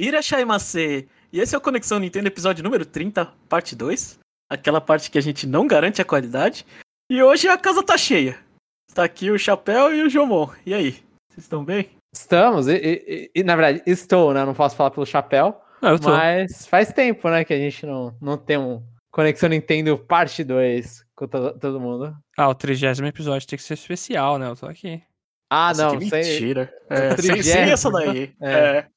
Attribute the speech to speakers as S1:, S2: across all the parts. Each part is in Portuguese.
S1: Irashaimase! E esse é o Conexão Nintendo episódio número 30, parte 2. Aquela parte que a gente não garante a qualidade. E hoje a casa tá cheia. Tá aqui o Chapéu e o Jomon. E aí? Vocês estão bem?
S2: Estamos, e, e- e, na verdade, estou, né? Não posso falar pelo chapéu,
S3: Não, eu tô.
S2: mas faz tempo, né, que a gente não, não tem um Conexão Nintendo parte 2 com to- todo mundo.
S3: Ah, o trigésimo episódio tem que ser especial, né? Eu tô aqui.
S2: Ah,
S1: Nossa,
S2: não,
S1: que
S2: sei.
S1: mentira. É, sem, sem essa daí.
S2: É.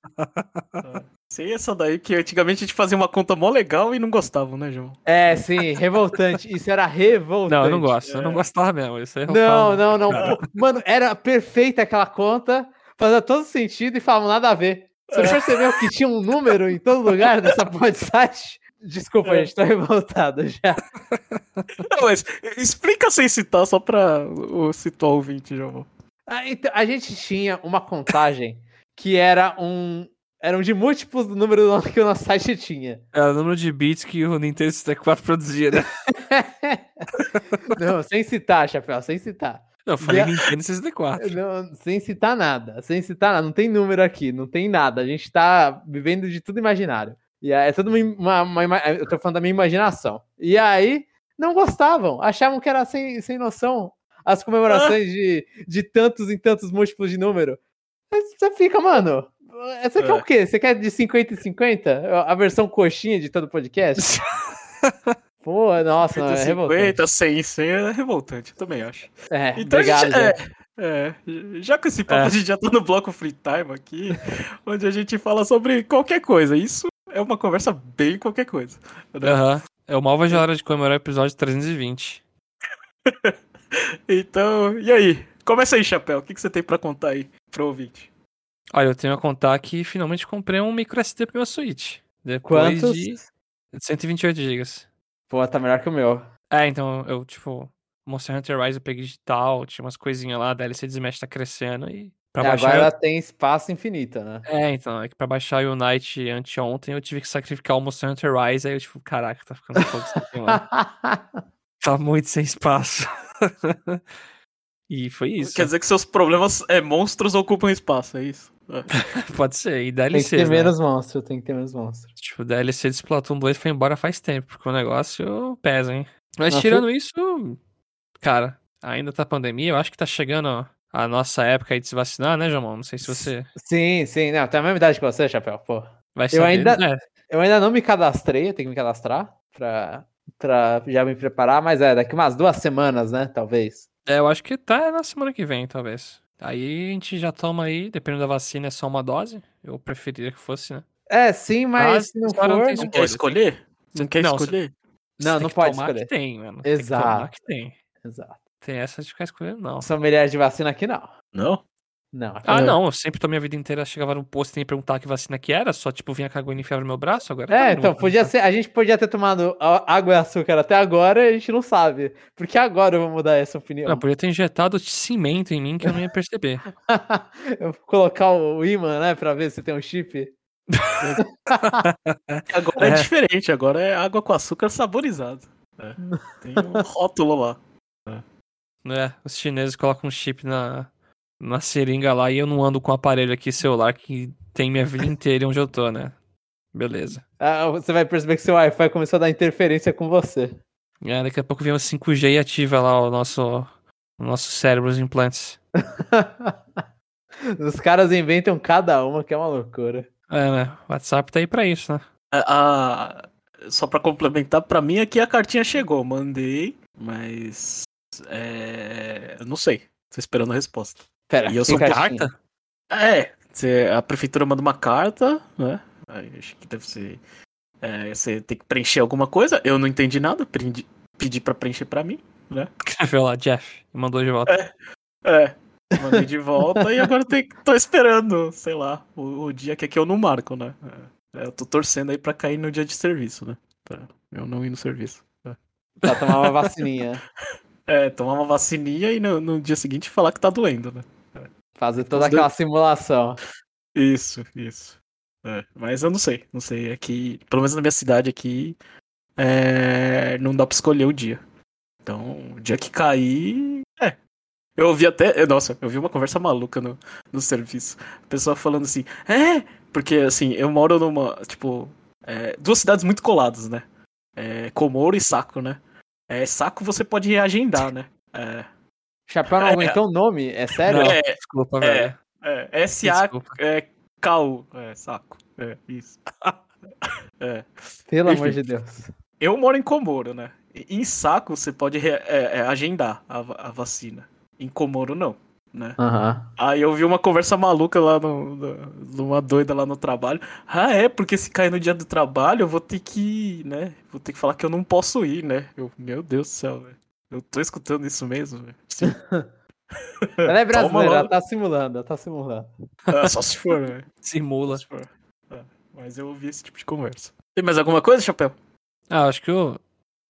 S1: É. É. Sem essa daí, que antigamente a gente fazia uma conta mó legal e não gostavam, né, João?
S2: É, sim, revoltante. Isso era revoltante.
S3: Não, eu não gosto. Eu não gostava mesmo. Isso aí
S2: Não,
S3: falo.
S2: não, não. Pô, Mano, era perfeita aquela conta, fazia todo sentido e falava nada a ver. Você
S1: É.
S2: percebeu que tinha um número em todo lugar dessa podcast? Desculpa,
S1: É.
S2: gente, tô revoltado já.
S1: Não, mas explica sem citar, só pra o, citar o ouvinte, João.
S2: Ah, então, a gente tinha uma contagem que era um. Eram de múltiplos do número que o nosso site tinha.
S3: É o número de bits que o Nintendo 64 produzia, né?
S2: Não, sem citar, Chapéu, sem citar.
S3: Eu falei
S2: a-
S3: Nintendo 64.
S2: Não, sem citar nada, sem citar nada, não tem número aqui, não tem nada. A gente tá vivendo de tudo imaginário. E aí, é tudo uma, uma- uma eu tô falando da minha imaginação. E aí, não gostavam, achavam que era sem, sem noção as comemorações de, de tantos em tantos múltiplos de número. Aí Você fica, mano. Você quer
S1: É.
S2: o quê? Você quer de 50 em 50? A versão coxinha de todo podcast? Pô, nossa, não, é revoltante.
S1: 50, 100, 100 é revoltante, eu também acho.
S2: É,
S1: Então,
S2: obrigado,
S1: a gente, é, é, já com esse papo,
S3: É.
S1: a gente já tá no bloco Free Time aqui, onde a gente fala sobre qualquer coisa. Isso é uma conversa bem qualquer coisa. né?
S3: Aham. É o Malva já hora de comemorar o episódio 320.
S1: Então, e aí? Começa aí, Chapéu. O que, que você tem pra contar aí pro ouvinte?
S3: Olha, eu tenho a contar que finalmente comprei um micro SD pro meu Switch. Depois
S2: Quantos?
S3: de 128 GB.
S2: Pô, tá melhor que o meu.
S3: É, então eu, tipo, Monster Hunter Rise eu peguei digital, tinha umas coisinhas lá, a DLC de Smash tá crescendo e pra
S2: É,
S3: baixar.
S2: agora ela tem espaço infinito, né?
S3: É, então, é que pra baixar o Unite anteontem eu tive que sacrificar o Monster Hunter Rise, aí eu, tipo, caraca, tá ficando mano. Tá muito sem espaço. e foi isso.
S1: Quer dizer que seus problemas é monstros ocupam espaço, é isso? É.
S3: Pode ser. E
S2: tem que
S3: DLC,
S2: ter
S3: né?
S2: menos monstro, tem que ter menos monstro.
S3: Tipo, o DLC de Splatoon 2 foi embora faz tempo, porque o negócio pesa, hein? Mas
S2: Mas
S3: tirando isso, cara, ainda tá pandemia, eu acho que tá chegando a nossa época aí de se vacinar, né, Jamon? Não sei se você
S2: Sim, sim, não, tem a mesma idade que você, Chapéu, pô.
S3: vai saber.
S2: ainda-
S3: né?
S2: Eu ainda não me cadastrei, eu tenho que me cadastrar pra, pra já me preparar, mas é, daqui umas duas semanas, né, talvez.
S3: É, eu acho que tá na semana que vem, talvez. Aí a gente já toma aí, dependendo da vacina, é só uma dose. Eu preferiria que fosse, né?
S2: É, sim, mas
S3: Mas
S2: se não
S3: agora não
S2: for...
S3: tem
S1: Não quer escolher? Não quer
S3: Não,
S1: escolher?
S3: Você
S2: Não,
S3: tem
S2: não pode
S3: tomar
S2: escolher.
S3: que tem, mano. Tem que tomar
S2: Exato.
S3: que tem.
S2: Exato.
S3: Tem essa de ficar escolhendo, não.
S2: São milhares de vacina aqui, não.
S1: Não?
S2: Não.
S3: Ah,
S1: É.
S3: não, eu sempre tomei a vida inteira, chegava no posto e ia perguntar que vacina que era, só tipo vinha cagando e enfiava no meu braço, agora
S2: É,
S3: não
S2: então, podia
S3: perguntar.
S2: ser, a gente podia ter tomado água e açúcar até agora e a gente não sabe. Porque agora eu vou mudar essa opinião.
S3: Não, podia ter injetado cimento em mim que eu não ia perceber.
S2: eu vou colocar o imã, né, pra ver se tem um chip.
S1: Agora é.
S3: É.
S1: diferente, agora é água com açúcar saborizado. É. Tem um rótulo lá.
S3: né? Os chineses colocam um chip na, na seringa lá e eu não ando com o aparelho aqui celular que tem minha vida inteira onde eu tô, né? Beleza.
S2: Ah, você vai perceber que seu Wi-Fi começou a dar interferência com você.
S3: É, daqui a pouco vem o 5G e ativa lá o nosso, o nosso cérebro, os implantes.
S2: Os caras inventam cada uma, que é uma loucura.
S3: É, né? O WhatsApp tá aí pra isso, né?
S1: A- a- só pra complementar, pra mim aqui a cartinha chegou. Mandei, mas. É. eu Não sei. Tô esperando a resposta.
S2: Pera,
S1: E eu sou
S3: carta?
S1: É, cê- a prefeitura manda uma carta, né? Aí, acho que deve ser. é, Você tem que preencher alguma coisa. Eu não entendi nada, prendi- pedi pra preencher pra mim.
S3: Viu lá, Jeff, mandou de volta.
S1: É, mandei de volta e agora tem, tô esperando, sei lá, o, o dia que aqui eu não marco, né? É, eu tô torcendo aí pra cair no dia de serviço, né? Pra eu não ir no serviço.
S2: Pra tomar uma vacininha.
S1: É, tomar uma vacininha e no, no dia seguinte falar que tá doendo, né?
S2: Fazer toda aquela simulação.
S1: Isso, isso. É, mas eu não sei, não sei. Aqui, pelo menos na minha cidade aqui, é, não dá pra escolher o dia. Então, o dia que cair, é. Eu ouvi até. Nossa, eu vi uma conversa maluca no, no serviço. O pessoal falando assim, é, porque assim, eu moro numa. Tipo, é, duas cidades muito coladas, né? É, Comoro e Saco, né? É, Saco você pode reagendar, né? É,
S2: Chapéu não aguentou o nome? É sério?
S3: Não,
S1: É,
S3: desculpa,
S1: é.
S3: velho.
S1: é, SA
S3: Desculpa.
S1: é, KU. É, Saco. É, isso. é.
S2: Pelo
S1: Enfim.
S2: amor de Deus.
S1: Eu moro em Comoro, né? E- Em Saco você pode é, é, agendar a, a vacina. Em Comoro não, né?
S2: Aham.
S1: Aí eu vi uma conversa maluca lá no, no- numa doida lá no trabalho. Ah, é, porque se cair no dia do trabalho, eu vou ter que, né? Vou ter que falar que eu não posso ir, né? Eu, meu Deus do céu, velho. Eu tô escutando isso mesmo, velho.
S2: Ela é brasileira,
S1: lá.
S2: ela tá simulando, ela tá simulando.
S1: Ah, só se for, velho.
S3: Simula.
S1: Só se for. É, Mas eu ouvi esse tipo de conversa. Tem mais alguma coisa, Chapéu?
S3: Ah, acho que eu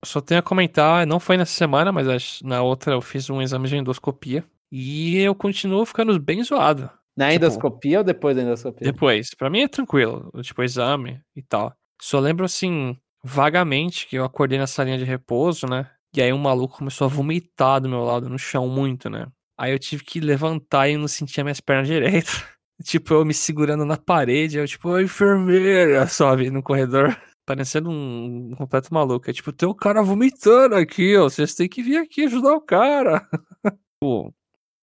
S3: só tenho a comentar, não foi nessa semana, mas acho- na outra eu fiz um exame de endoscopia. E eu continuo ficando bem zoado.
S2: Na
S3: Tipo-
S2: endoscopia ou depois da endoscopia?
S3: Depois, pra mim é tranquilo, tipo, exame e tal. Só lembro assim, vagamente, que eu acordei na salinha de repouso, né? E aí um maluco começou a vomitar do meu lado no chão muito, né? Aí eu tive que levantar e eu não sentia minhas pernas direito. tipo, eu me segurando na parede, eu tipo, "Ô, enfermeira, sabe, no corredor. Parecendo um, um completo maluco. É tipo, tem um cara vomitando aqui, ó. Vocês têm que vir aqui ajudar o cara. Pô,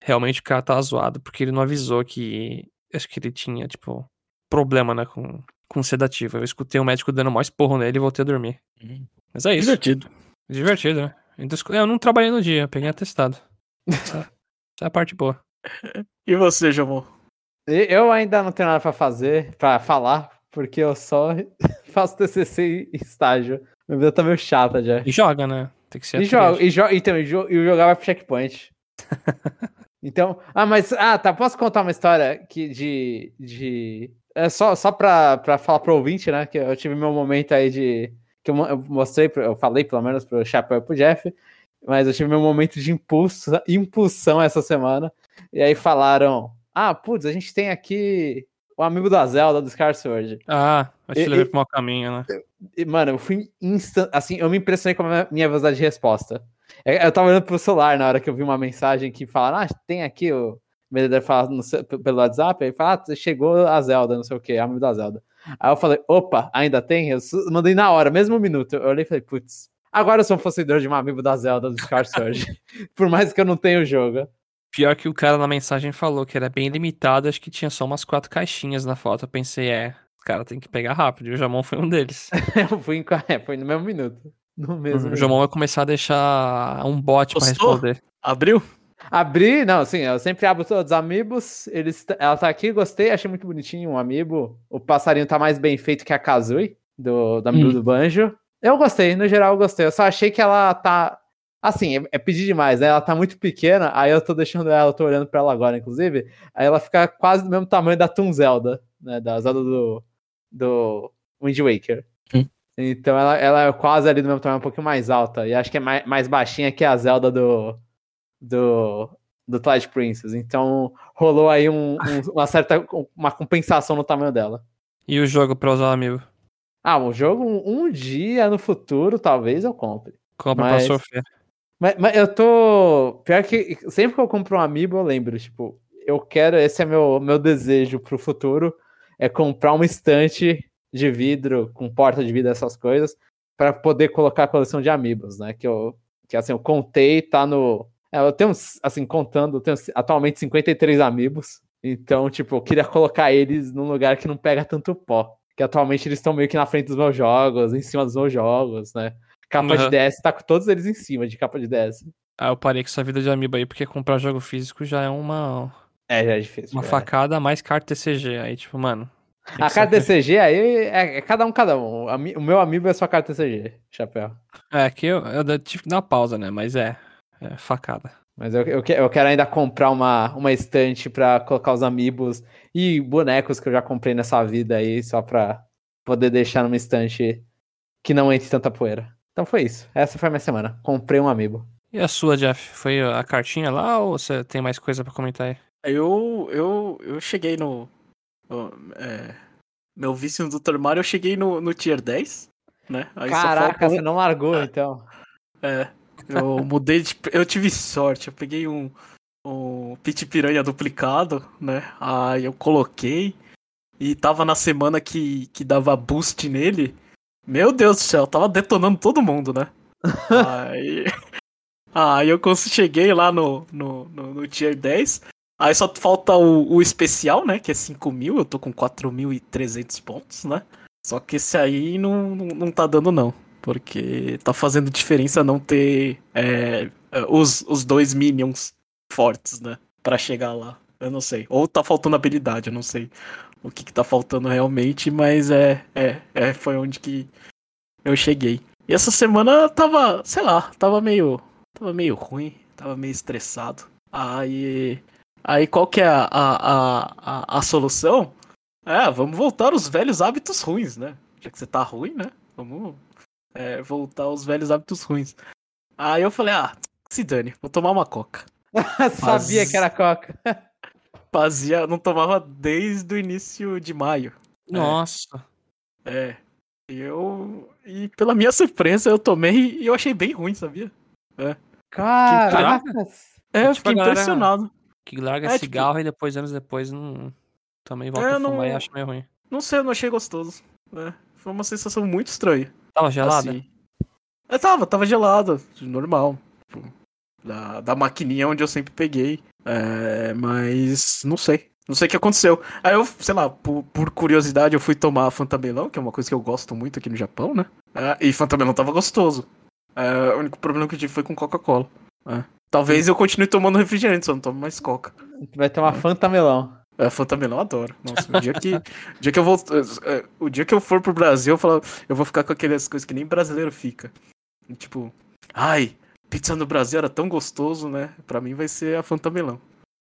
S3: realmente o cara tava zoado, porque ele não avisou que. Acho que ele tinha, tipo, problema, né, com, com sedativo. Eu escutei o médico dando mais esporro nele e voltei a dormir. Mas é isso.
S1: Divertido.
S3: Divertido, né? Eu não trabalhei no dia, peguei atestado. Essa, essa é a parte boa.
S1: E você, Jamon?
S2: E- Eu ainda não tenho nada pra fazer, pra falar, porque eu só faço TCC e estágio. Minha vida tá meio chata já.
S3: E joga, né? Tem que ser
S2: E joga, e, jo então, e, jo e jogar vai pro checkpoint. então, ah, mas, ah, tá, posso contar uma história que de, de é só, só pra, pra falar pro ouvinte, né, que eu tive meu momento aí de, que eu, mo- eu mostrei, eu falei pelo menos pro Chapéu e pro Jeff, mas eu tive meu momento de impulso, impulsão essa semana, e aí falaram, ah, putz, a gente tem aqui o amigo da Zelda, do Scar Sword.
S3: Ah, eu te
S2: E-
S3: levei
S2: e-
S3: pro mau caminho, né?
S2: E, mano, eu fui instant... assim, eu me impressionei com a minha- velocidade de resposta. Eu, eu tava olhando pro celular na hora que eu vi uma mensagem que fala, ah, tem aqui o vendedor fala no pelo WhatsApp, aí fala, ah, chegou a Zelda, não sei o que, amigo da Zelda. Aí eu falei, opa, ainda tem? Eu mandei na hora, mesmo minuto. Eu olhei e falei, putz, agora eu sou um possuidor de um amigo da Zelda do Scar Sword. Por mais que eu não tenha o jogo.
S3: Pior que o cara na mensagem falou que era bem limitado, acho que tinha só umas quatro caixinhas na foto. Eu pensei, é, o cara tem que pegar rápido. E o Jamon foi um deles.
S2: Eu fui, em... é, foi no mesmo minuto. No mesmo
S3: o. Jamon vai começar a deixar um bot pra
S1: Gostou?
S3: responder.
S1: Abriu?
S2: Abri, não, sim, eu sempre abro todos os amigos. Eles, ela tá aqui, gostei, achei muito bonitinho um amiibo. O passarinho tá mais bem feito que a Kazooie, do, do amigo
S3: Hum.
S2: do Banjo. Eu gostei, no geral eu gostei. Eu só achei que ela tá. Assim, é, é pedir demais, né? Ela tá muito pequena, aí eu tô deixando ela, eu tô olhando pra ela agora, inclusive. Aí ela fica quase do mesmo tamanho da Toon Zelda, né? Da Zelda do, do Wind Waker.
S1: Hum.
S2: Então ela, ela é quase ali do mesmo tamanho, um pouquinho mais alta. E acho que é mais, mais baixinha que a Zelda do, do, do Twilight Princess. Então rolou aí um- um- uma certa uma compensação no tamanho dela.
S3: E o jogo pra usar o amigo?
S2: Ah, um jogo, um, um dia no futuro, talvez eu compre.
S3: Compra
S2: Mas-
S3: pra sofrer.
S2: Mas, mas eu tô. Pior que sempre que eu compro um amiibo, eu lembro, tipo, eu quero. Esse é meu, meu desejo pro futuro: é comprar uma estante de vidro, com porta de vidro, essas coisas, para poder colocar a coleção de amiibos, né? Que eu, que assim, eu contei, tá no. Eu tenho, assim, contando, eu tenho atualmente 53 amiibos. Então, tipo, eu queria colocar eles num lugar que não pega tanto pó. Que atualmente eles estão meio que na frente dos meus jogos, em cima dos meus jogos, né? Capa de
S3: Uhum.
S2: DS, tá com todos eles em cima de capa de DS.
S3: Ah, eu parei com essa vida de amiibo aí, porque comprar jogo físico já é uma,
S2: É, já é difícil.
S3: uma
S2: é.
S3: facada mais carta TCG. Aí, tipo, mano.
S2: A carta. TCG aí é, é cada um, cada um. O meu amigo é só carta TCG, chapéu.
S3: É, que eu, eu tive que dar uma pausa, né? Mas é, é facada.
S2: Mas eu, eu, que- eu quero ainda comprar uma, uma estante pra colocar os amigos e bonecos que eu já comprei nessa vida aí, só pra poder deixar numa estante que não entre tanta poeira. Então foi isso. Essa foi a minha semana. Comprei um amigo.
S3: E a sua, Jeff? Foi a cartinha lá ou você tem mais coisa pra comentar aí?
S1: Eu, eu, eu cheguei no. no, é, meu vício no Dr. Mario, eu cheguei no, no Tier 10, né? Aí só
S2: Caraca,
S1: falta-
S2: você não largou, então.
S1: É. Eu mudei de. Eu tive sorte, eu peguei um, o Pit Piranha duplicado, né? Aí eu coloquei e tava na semana que, que dava boost nele. Meu Deus do céu, tava detonando todo mundo, né? aí, aí eu cheguei lá no, no, no, no Tier 10. Aí só falta o, o especial, né? Que é 5 mil, eu tô com 4.300 pontos, né? Só que esse aí não, não, não tá dando, não. Porque tá fazendo diferença não ter é, os, os dois minions fortes, né? Pra chegar lá. Eu não sei. Ou tá faltando habilidade, eu não sei o que, que tá faltando realmente, mas é, é, é, foi onde que eu cheguei. E essa semana tava, sei lá, tava meio, tava meio ruim, tava meio estressado. Aí, aí qual que é a, a, a, a solução? É, vamos voltar aos velhos hábitos ruins, né? Já que você tá ruim, né? Vamos é, voltar aos velhos hábitos ruins. Aí eu falei, ah, se dane, vou tomar uma coca.
S2: Sabia que era coca.
S1: Fazia, não tomava desde o início de maio.
S3: Nossa.
S1: É. E eu. E pela minha surpresa, eu tomei e eu achei bem ruim, sabia? É.
S2: Caracas!
S1: É, eu tipo fiquei impressionado.
S3: Que larga é, tipo cigarro tipo... e depois, anos depois, não. Também volta é, a fumar não... e acha meio ruim.
S1: Não sei, eu não achei gostoso. É. Foi uma sensação muito estranha.
S3: Tava gelada? Assim.
S1: É, tava, tava gelada. Normal. Tipo, da, da maquininha onde eu sempre peguei. É, mas não sei. Não sei o que aconteceu. Aí eu, sei lá, por, por curiosidade, eu fui tomar Fantamelão, que é uma coisa que eu gosto muito aqui no Japão, né? É, e Fantamelão tava gostoso. É, o único problema que eu tive foi com Coca-Cola. É. Talvez eu continue tomando refrigerante, só não tomo mais Coca.
S2: Vai tomar é. Fantamelão.
S1: É, Fantamelão eu adoro. Nossa, o dia que, o dia que eu vou, é, o dia que eu for pro Brasil, eu, falo, eu vou ficar com aquelas coisas que nem brasileiro fica. Tipo, ai, pizza no Brasil era tão gostoso, né? Pra mim vai ser a Fantamelão.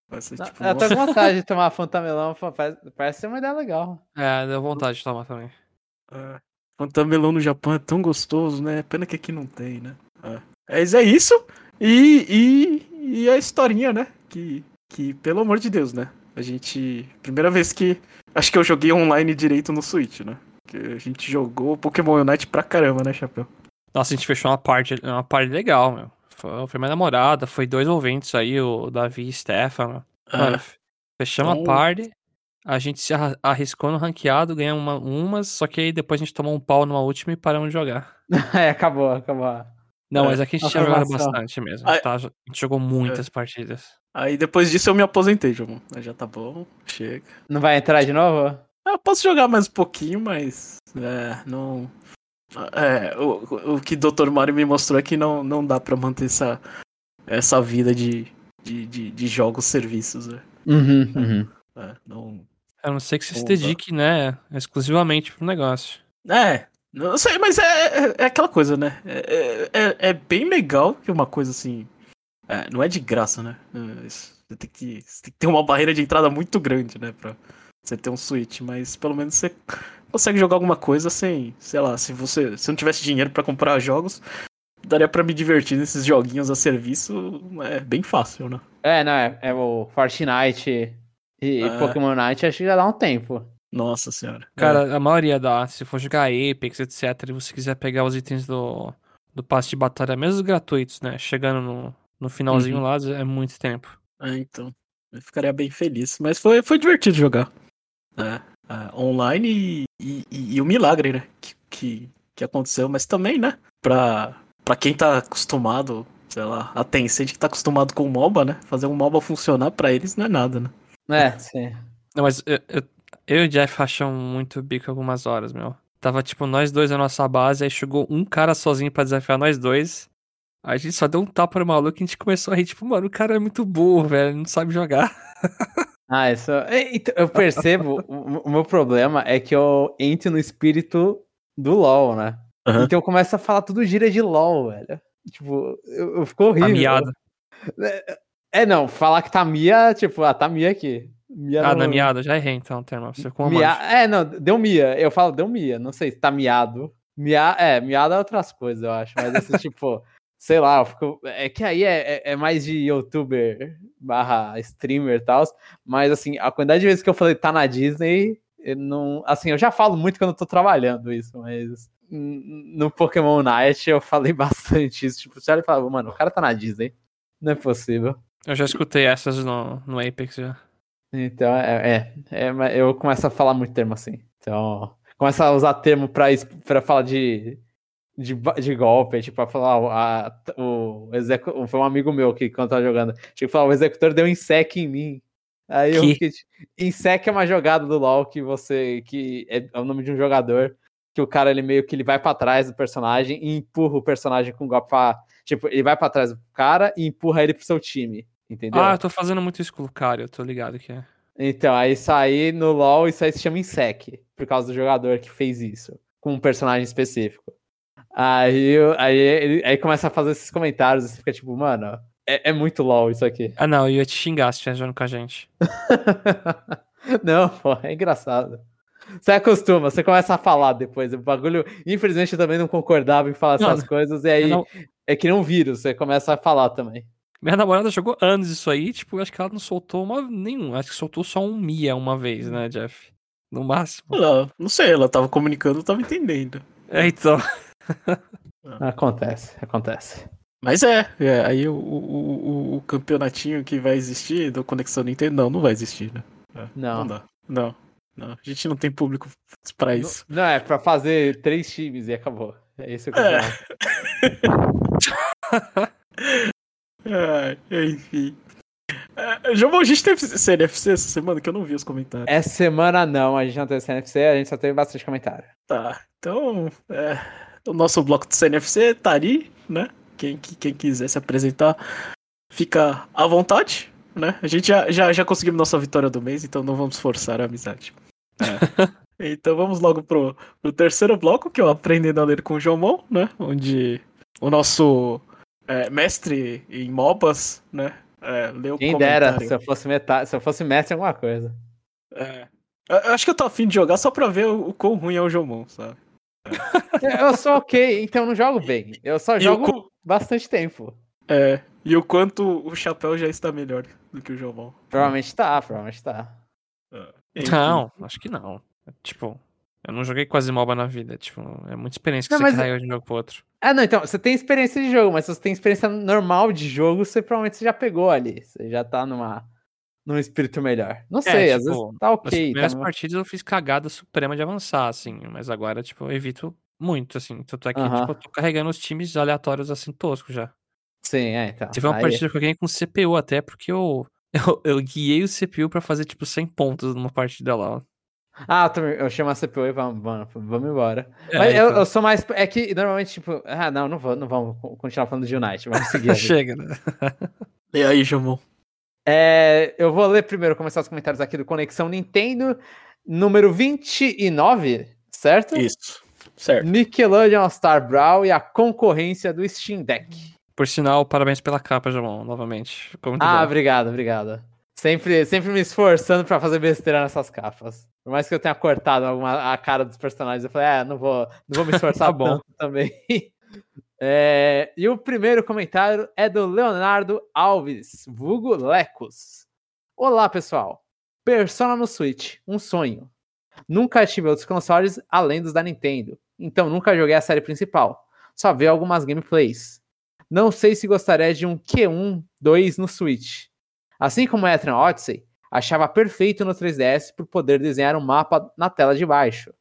S1: Vai ser,
S2: tipo, eu tô com vontade de tomar Fantamelão, parece ser uma ideia legal.
S3: É, deu vontade de tomar também.
S1: É, Fantamelão no Japão é tão gostoso, né? Pena que aqui não tem, né? É, Mas é isso. E, e, e a historinha, né? Que, que, pelo amor de Deus, né? A gente. Primeira vez que. Acho que eu joguei online direito no Switch, né? Que a gente jogou Pokémon Unite pra caramba, né, Chapéu?
S3: Nossa, a gente fechou uma parte, uma parte legal, meu. Foi, foi minha namorada, foi dois ouvintes aí, o Davi e Stefano. Ah. Mano, fechamos então... a party, a gente se arriscou no ranqueado, ganhamos uma, umas, só que aí depois a gente tomou um pau numa última e paramos de jogar.
S2: é, acabou, acabou.
S3: Não, é. mas aqui a gente tinha jogado bastante mesmo. A gente, tá, a gente jogou muitas é. partidas.
S1: Aí depois disso eu me aposentei, João. Aí já tá bom, chega.
S2: Não vai entrar de novo?
S1: Eu posso jogar mais um pouquinho, mas. É, não. É, o, o que o Dr. Mario me mostrou é que não, não dá pra manter essa, essa vida de, de, de, de jogos serviços, né?
S2: Uhum, uhum.
S1: É, não...
S3: A não ser que você se dedique, né, exclusivamente pro negócio.
S1: É, não sei, mas é, é, é aquela coisa, né? É, é, é, bem legal que uma coisa assim. É, não é de graça, né? É, você tem, que, você tem que ter uma barreira de entrada muito grande, né? Pra você ter um Switch, mas pelo menos você consegue jogar alguma coisa sem, sei lá, se você se não tivesse dinheiro para comprar jogos, daria para me divertir nesses joguinhos a serviço, é bem fácil, né?
S2: É, não, é, é o Fortnite e é. Pokémon Night, acho que já dá um tempo.
S1: Nossa senhora.
S3: Cara, é. a maioria dá. Se for jogar Apex, etc, e você quiser pegar os itens do, do passe de batalha, mesmo os gratuitos, né? Chegando no, no finalzinho uhum. lá, é muito tempo.
S1: É, então. Eu ficaria bem feliz. Mas foi, foi divertido jogar. É uh, online e, e, e, o milagre, né? Que, que, que, aconteceu, mas também, né? Pra, pra quem tá acostumado, sei lá, a Tencent que tá acostumado com o MOBA, né? Fazer um MOBA funcionar pra eles não é nada, né?
S2: É, sim.
S3: Não, mas eu, eu, eu e o Jeff achamos muito bico algumas horas, meu. Tava tipo nós dois na nossa base, aí chegou um cara sozinho para desafiar nós dois. Aí a gente só deu um tapa no maluco e a gente começou a rir, tipo, mano, o cara é muito burro, velho, não sabe jogar.
S2: Ah, isso. Então, eu percebo, o meu problema é que eu entro no espírito do LoL, né? Uhum. Então eu começo a falar tudo gira de LoL, velho. Tipo, eu, eu fico horrível. Tá
S3: miada.
S2: É, é, não, falar que tá Mia, tipo, ah, tá Mia aqui.
S3: Mia ah, não... na miada, já errei então, termo. Você com
S2: Mia... É, não, deu Mia. Eu falo, deu Mia. Não sei se tá miado. Mia... É, miada é outras coisas, eu acho. Mas assim, tipo, sei lá, fico... é que aí é, é, é, mais de youtuber barra streamer e tal, mas assim, a quantidade de vezes que eu falei tá na Disney, não, assim, eu já falo muito quando eu tô trabalhando isso, mas no Pokémon Night eu falei bastante isso, tipo, você olha e fala, mano, o cara tá na Disney, não é possível.
S3: Eu já escutei essas no, no Apex já.
S2: Então, é, é, é, eu começo a falar muito termo assim. Então, começo a usar termo pra, pra falar de, de, de golpe, tipo, pra falar, a, o execu... foi um amigo meu que quando tava jogando, tipo, falar, o executor deu insec em mim. Aí eu
S3: Que?
S2: fiquei, tipo, insec é uma jogada do LoL que você, que é, é o nome de um jogador, que o cara, ele meio que ele vai pra trás do personagem e empurra o personagem com golpe pra, tipo, ele vai pra trás do cara e empurra ele pro seu time, entendeu?
S3: Ah, eu tô fazendo muito isso com o Lucario, eu tô ligado que é.
S2: Então, aí isso aí no LoL, isso aí se chama INSEC, por causa do jogador que fez isso, com um personagem específico. Aí, aí, ele, aí começa a fazer esses comentários, e você fica tipo, mano, é, é muito LoL isso aqui.
S3: Ah, não, eu ia te xingar se estivesse jogando com a gente.
S2: Não, pô, é engraçado. Você acostuma, você começa a falar depois. O bagulho, infelizmente, eu também não concordava em falar
S3: Não,
S2: essas coisas, e aí
S3: Não,
S2: é que nem um vírus, você começa a falar também.
S3: Minha namorada jogou anos isso aí, tipo, eu acho que ela não soltou uma nenhum. Acho que soltou só um Mia uma vez, né, Jeff? No máximo.
S1: Ela, não sei, ela tava comunicando, eu tava entendendo.
S3: É, então.
S2: Acontece, acontece.
S1: Mas é, é, aí o, o, o- o campeonatinho que vai existir do Conexão Nintendo, não, não vai existir, né? É,
S2: Não.
S1: Não dá. Não, não. A gente não tem público pra isso.
S2: Não, é pra fazer três times e acabou. É esse o
S1: É.
S2: campeonato.
S1: É, enfim. É, João, a gente teve CNFC essa semana que eu não vi os comentários.
S2: Essa semana não, a gente não teve CNFC, a gente só teve bastante comentário.
S1: Tá, então é, o nosso bloco do CNFC tá ali, né? Quem, que- quem quiser se apresentar, fica à vontade, né? A gente já, já, já conseguimos nossa vitória do mês, então não vamos forçar a amizade. É. então vamos logo pro, pro terceiro bloco, que é o Aprendendo a Ler com o Jomon, né? Onde o nosso é, mestre em MOBAs, né? É, leu
S2: Quem dera,
S1: comentário.
S2: se eu fosse metade, se eu fosse mestre em alguma coisa.
S1: É. Eu eu acho que eu tô afim de jogar só pra ver o, o quão ruim é o Jomon, sabe?
S2: Eu sou ok, então eu não jogo bem. Eu só
S1: E
S2: jogo bastante tempo.
S1: É, e o quanto o chapéu já está melhor do que o Jomon.
S2: Provavelmente tá, provavelmente tá.
S1: Enfim.
S3: Não, acho que não. Tipo, eu não joguei quase MOBA na vida. Tipo, é muita experiência que
S2: Não,
S3: você
S2: mas-
S3: carrega de um jogo pro outro.
S2: Ah, não, então, você tem experiência de jogo, mas se você tem experiência normal de jogo, você provavelmente você já pegou ali. Você já tá numa, num espírito melhor. Não sei, às
S3: tipo,
S2: vezes tá
S3: Nas
S2: ok. Tá
S3: primeiras
S2: numa-
S3: partidas eu fiz cagada suprema de avançar, assim. Mas agora, tipo, eu evito muito, assim. Tanto é que,
S2: Aham.
S3: tipo, eu tô carregando os times aleatórios, assim, toscos já.
S2: Sim, é, então.
S3: Teve uma
S2: aí-
S3: partida que eu ganhei com CPU até, porque eu, eu, eu guiei o CPU pra fazer, tipo, 100 pontos numa partida lá.
S2: Ah, eu, também- eu chamo a CPU e vamos, vamos, vamos embora.
S3: É,
S2: Mas eu,
S3: então,
S2: eu sou mais. É que normalmente, tipo. Ah, não, não, vou, não vamos continuar falando de Unite. Vamos seguir.
S3: Chega, né?
S1: E aí, Jomon?
S2: É, eu vou ler primeiro, começar os comentários aqui do Conexão Nintendo, número 29, certo?
S1: Isso. Certo.
S2: Nickelodeon All-Star Brawl e a concorrência do Steam Deck.
S3: Por sinal, parabéns pela capa, Jamon, novamente. Ficou muito
S2: ah,
S3: bom.
S2: obrigado, obrigado. Sempre, sempre me esforçando pra fazer besteira nessas capas. Por mais que eu tenha cortado alguma, a cara dos personagens, eu falei, é, não vou, não vou me esforçar
S3: Tá bom.
S2: também. É, e o primeiro comentário é do Leonardo Alves, vulgo Lecos. Olá, pessoal. Persona no Switch, um sonho. Nunca tive outros consoles além dos da Nintendo, então nunca joguei a série principal. Só vi algumas gameplays. Não sei se gostaria de um Q1 2 no Switch. Assim como Etrian Odyssey, achava perfeito no 3DS por poder desenhar um mapa na tela de baixo.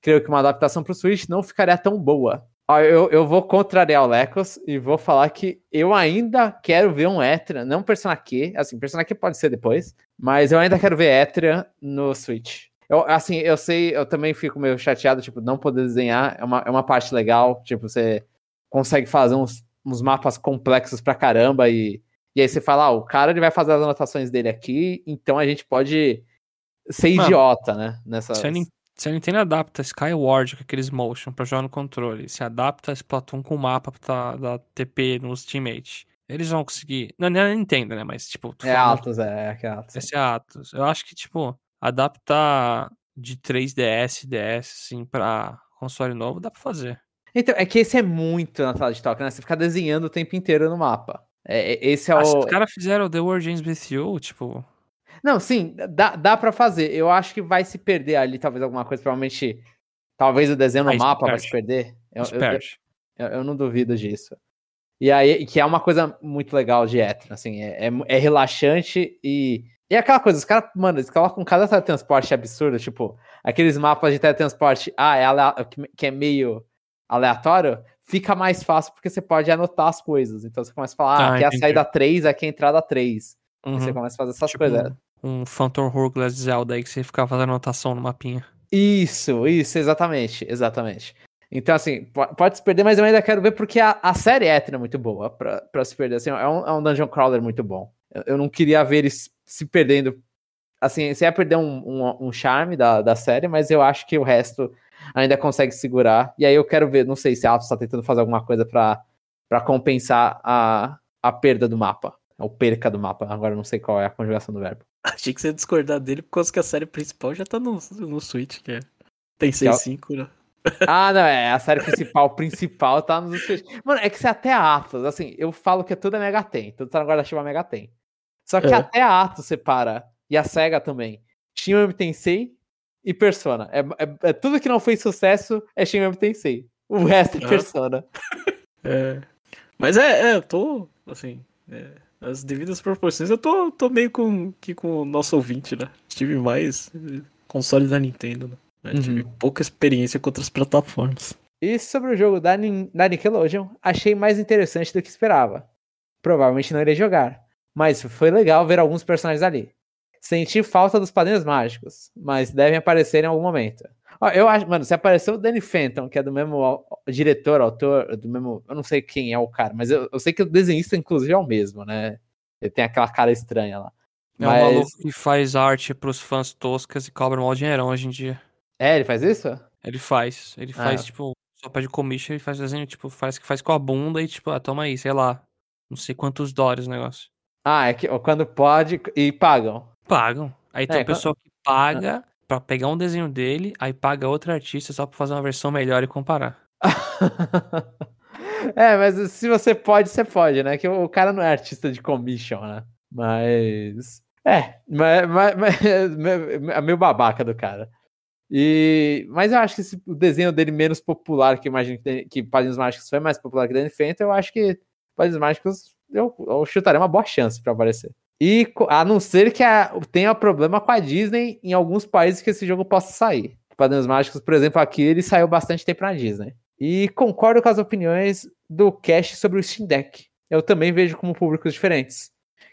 S2: Creio que uma adaptação para o Switch não ficaria tão boa. Eu, eu vou contrariar o Lecos e vou falar que eu ainda quero ver um Etrian, não Persona Q, assim, Persona Q pode ser depois, mas eu ainda quero ver Etrian no Switch. Eu, assim, eu sei, eu também fico meio chateado, tipo, não poder desenhar é uma, é uma parte legal, tipo, você consegue fazer uns, uns mapas complexos pra caramba e, e aí você fala, ah, o cara ele vai fazer as anotações dele aqui, então a gente pode ser
S3: Mano,
S2: idiota, né? Nessas...
S3: Se a, Nintendo adapta Skyward com aqueles motion pra jogar no controle, se adapta Splatoon com o mapa pra dar TP nos teammates, eles vão conseguir. Não, não é a Nintendo, né? Mas, tipo,
S2: É Atos, é, é Atos.
S3: Esse é Atos. Eu acho que, tipo, adaptar de 3DS, DS, assim, pra console novo, dá pra fazer.
S2: Então, é que esse é muito na tela de toque, né? Você ficar desenhando o tempo inteiro no mapa. É, é- esse é
S3: Ah,
S2: o.
S3: os caras fizeram The Ends With You, tipo,
S2: Não, sim, dá, dá pra fazer. Eu acho que vai se perder ali, talvez alguma coisa. Provavelmente. Talvez o desenho no
S3: Ah,
S2: mapa vai se perder. Eu, eu- eu- eu não duvido disso. E aí, que é uma coisa muito legal de Etra, assim, é, é, é relaxante e. E é aquela coisa, os caras, mano, eles colocam cada teletransporte absurdo, tipo, aqueles mapas de teletransporte, ah, é que é meio aleatório, fica mais fácil porque você pode anotar as coisas. Então você começa a falar, ah,
S3: Ah,
S2: aqui é a saída 3, aqui é a entrada 3. E
S3: Uhum.
S2: você começa a fazer essas
S3: Tipo
S2: coisas.
S3: Um Phantom Hourglass Zelda aí que você ficava fazendo anotação no mapinha.
S2: Isso, isso, exatamente, exatamente. Então, assim, po- pode se perder, mas eu ainda quero ver porque a, a série Etra é muito boa pra, pra se perder. Assim, é, um, é um dungeon crawler muito bom. Eu, eu não queria ver eles se perdendo. Assim, você ia perder um, um, um charme da, da série, mas eu acho que o resto ainda consegue segurar. E aí eu quero ver, não sei se a Atos tá tentando fazer alguma coisa pra, pra compensar a, a perda do mapa. Ou perca do mapa. Agora não sei qual é a conjugação do verbo.
S1: Achei que você ia discordar dele por causa que a série principal já tá no, no Switch, que é. Tem
S2: Que é o-
S1: 6.5, né?
S2: Ah, não, é. A série principal, principal tá nos. Mano, é que você até Atos, assim, eu falo que tudo é Mega Ten, tudo tá no guarda-chuva Mega Ten. Só que
S1: É.
S2: até a Atos separa, e a SEGA também, Shin Megami Tensei e Persona. É, é- é tudo que não fez sucesso é Shin Megami Tensei. O resto é
S1: Ah.
S2: Persona.
S1: É. Mas é, é, eu tô, assim, é, as devidas proporções, eu tô, tô meio com, que com o nosso ouvinte, né? Tive mais eh, console da Nintendo, né? Eu Tive pouca experiência com outras plataformas.
S2: E sobre o jogo da, da Nickelodeon, achei mais interessante do que esperava. Provavelmente não irei jogar, mas foi legal ver alguns personagens ali. Senti falta dos padrinhos mágicos, mas devem aparecer em algum momento. Ó, eu acho, mano, se apareceu o Danny Fenton, que é do mesmo diretor, autor, do mesmo. Eu não sei quem é o cara, mas eu, eu sei que o desenhista, inclusive, é o mesmo, né? Ele tem aquela cara estranha lá.
S3: É
S2: Mas-
S3: um maluco que faz arte pros fãs toscas e cobra mal dinheirão hoje em dia.
S2: É, ele faz isso?
S3: Ele faz. Ele faz,
S2: Ah.
S3: tipo, só pede commission, ele faz desenho, tipo, faz que faz com a bunda e, tipo, ah, toma aí, sei lá. Não sei quantos dólares o negócio.
S2: Ah, é que ó, quando pode e pagam.
S3: Pagam. Aí tem
S2: É,
S3: o pessoal que paga pra pegar um desenho dele, aí paga outro artista só pra fazer uma versão melhor e comparar.
S2: é, mas se você pode, você pode, né? Que o cara não é artista de commission, né? Mas. É, mas, mas, mas- é meio babaca do cara. E, mas eu acho que esse- o desenho dele menos popular, que eu imagino que, que Padrinhos Mágicos foi mais popular que Danny Fenton, eu acho que Padrinhos Mágicos eu, eu chutaria uma boa chance pra aparecer. E a não ser que a- tenha problema com a Disney em alguns países que esse jogo possa sair. Padrinhos Mágicos, por exemplo, aqui ele saiu bastante tempo na Disney. E concordo com as opiniões do Cash sobre o Steam Deck. Eu também vejo como públicos diferentes.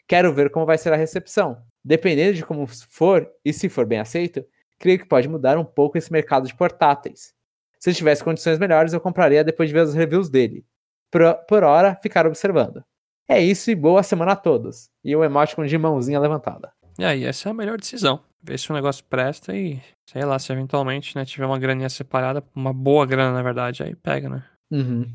S2: Quero ver como vai ser a recepção. Dependendo de como for, e se for bem aceito, creio que pode mudar um pouco esse mercado de portáteis. Se tivesse condições melhores, eu compraria depois de ver os reviews dele. Por, por hora, ficar observando. É isso e boa semana a todos. E o emoticon de mãozinha levantada.
S3: E aí, essa é a melhor decisão. Ver se o negócio presta e, sei lá, se eventualmente, né, tiver uma graninha separada, uma boa grana, na verdade, aí pega, né?
S2: Uhum.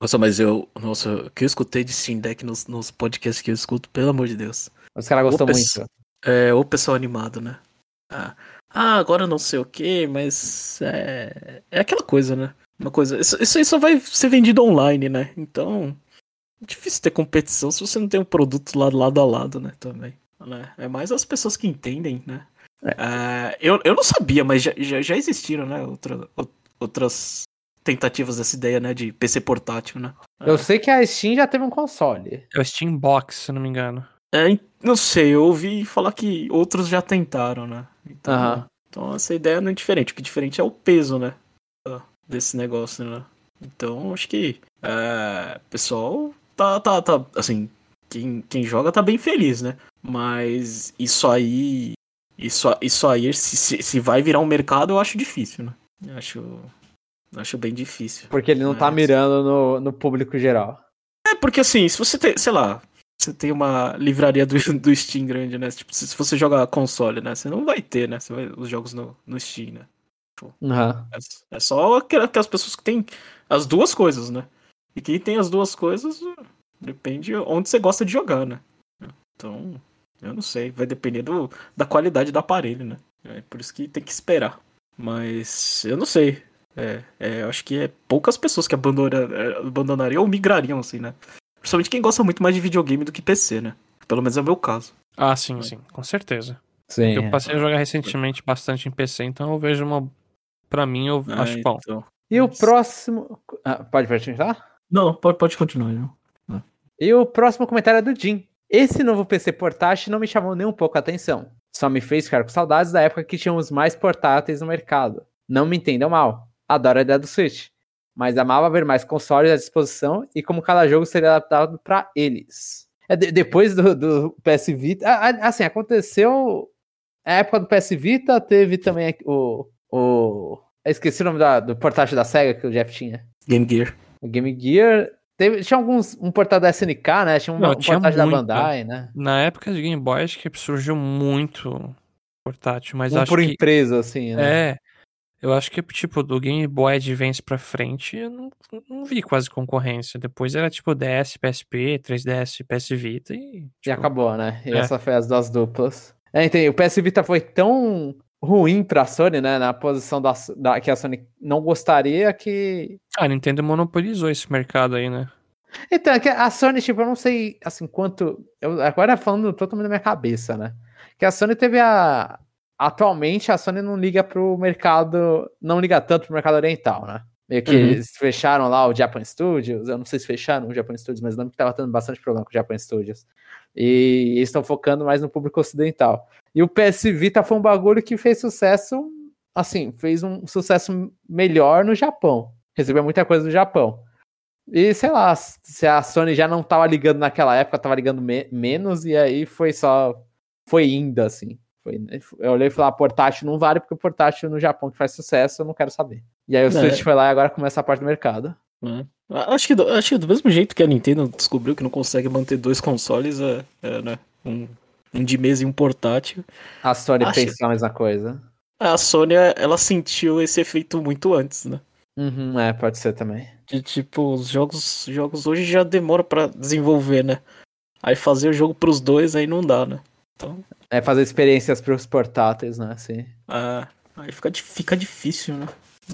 S1: Nossa, mas eu. Nossa, o que eu escutei de Steam Deck nos, nos podcasts que eu escuto, pelo amor de Deus.
S2: Os caras gostam muito.
S1: É, o pessoal animado, né? Ah, ah, agora não sei o que, mas é, é aquela coisa, né? Uma coisa. Isso, isso aí só vai ser vendido online, né? Então. É difícil ter competição se você não tem um produto lá lado a lado, né? Também. Né? É mais as pessoas que entendem, né? Ah, eu, eu não sabia, mas já, já, já existiram, né? Outra, ou- outras tentativas dessa ideia, né? De PC portátil, né?
S2: Eu sei que a Steam já teve um console.
S3: É o Steam Box, se não me engano.
S1: É, não sei, eu ouvi falar que outros já tentaram, né? Então,
S2: Aham.
S1: então essa ideia não é diferente. O que é diferente é o peso, né? ah, Desse negócio, né? Então acho que é, o pessoal tá, tá, tá, assim, quem, quem joga tá bem feliz, né? Mas isso aí, isso, isso aí, se, se, se vai virar um mercado, eu acho difícil, né? Eu acho, acho bem difícil.
S2: Porque ele não tá
S1: Mas-
S2: mirando no, no público geral.
S1: É, porque assim, se você tem, sei lá, você tem uma livraria do, do Steam grande, né? Tipo, se, se você joga console, né? Você não vai ter, né? Você vai, os jogos no, no Steam, né?
S2: Aham.
S1: É, é só aquela- aquelas pessoas que têm as duas coisas, né? E quem tem as duas coisas, depende onde você gosta de jogar, né? Então, eu não sei, vai depender do, da qualidade do aparelho, né? É por isso que tem que esperar. Mas eu não sei. É, é, eu acho que é poucas pessoas que abandona- é, abandonariam ou migrariam, assim, né? Principalmente quem gosta muito mais de videogame do que PC, né? Pelo menos é o meu caso.
S3: Ah, sim, sim, com certeza.
S2: Sim.
S3: Eu passei a jogar recentemente bastante em PC, então eu vejo uma. Pra mim, eu
S1: Ah,
S3: acho bom.
S1: então.
S2: E o
S1: Mas-
S2: próximo. Ah, pode continuar?
S1: Não, pode, pode continuar, não.
S2: E o próximo comentário é do Jim. Esse novo PC portátil não me chamou nem um pouco a atenção. Só me fez ficar com saudades da época que tínhamos mais portáteis no mercado. Não me entendam mal. Adoro a ideia do Switch. Mas amava ver mais consoles à disposição e como cada jogo seria adaptado para eles. É, de- depois do, do PS Vita. a- a- Assim, aconteceu. A época do PS Vita teve também o. o esqueci o nome da- do portátil da SEGA que o Jeff tinha.
S1: Game Gear.
S2: O Game Gear. Teve, tinha alguns. Um portátil da SNK, né? Tinha um,
S3: Não,
S2: um
S3: tinha
S2: portátil da Bandai, né?
S3: Na época de Game Boy, acho que surgiu muito portátil, mas
S2: um
S3: acho
S2: por
S3: que.
S2: empresa, assim, né?
S3: É. Eu acho que, tipo, do Game Boy Advance pra frente, eu não, não vi quase concorrência. Depois era, tipo, DS, PSP, 3DS, PS Vita e.
S2: E
S3: tipo,
S2: acabou, né? E
S3: é.
S2: essa foi as duas duplas. É, entendi. O PS Vita foi tão ruim pra Sony, né? Na posição da, da- que a Sony não gostaria que.
S3: A Nintendo monopolizou esse mercado aí, né?
S2: Então, é que a Sony, tipo, eu não sei assim quanto. Eu, agora falando totalmente da minha cabeça, né? Que a Sony teve a. Atualmente a Sony não liga pro mercado. Não liga tanto pro mercado oriental, né? Meio que
S1: Uhum.
S2: eles fecharam lá o Japan Studios. Eu não sei se fecharam o Japan Studios, mas lembro que tava tendo bastante problema com o Japan Studios. E eles estão focando mais no público ocidental. E o PS Vita foi um bagulho que fez sucesso. Assim, fez um sucesso melhor no Japão. Recebeu muita coisa do Japão. E sei lá, se a Sony já não tava ligando naquela época, tava ligando me- menos, e aí foi só. Foi indo, assim. Foi, eu olhei e falei, ah, portátil não vale, porque o portátil no Japão que faz sucesso, eu não quero saber. E aí o
S1: É.
S2: Switch foi lá e agora começa a parte do mercado.
S1: né? Acho que, do, acho que do mesmo jeito que a Nintendo descobriu que não consegue manter dois consoles, é, é, né? Um, um de mesa e um portátil.
S2: A Sony
S1: Acho-
S2: pensou a mesma coisa.
S1: A Sony, ela sentiu esse efeito muito antes, né?
S2: Uhum, é, pode ser também.
S1: De tipo, os jogos, jogos hoje já demora pra desenvolver, né? Aí fazer o jogo pros dois aí não dá, né? Então,
S2: É fazer experiências pros portáteis, né? Assim.
S1: ah, aí fica, fica difícil, né?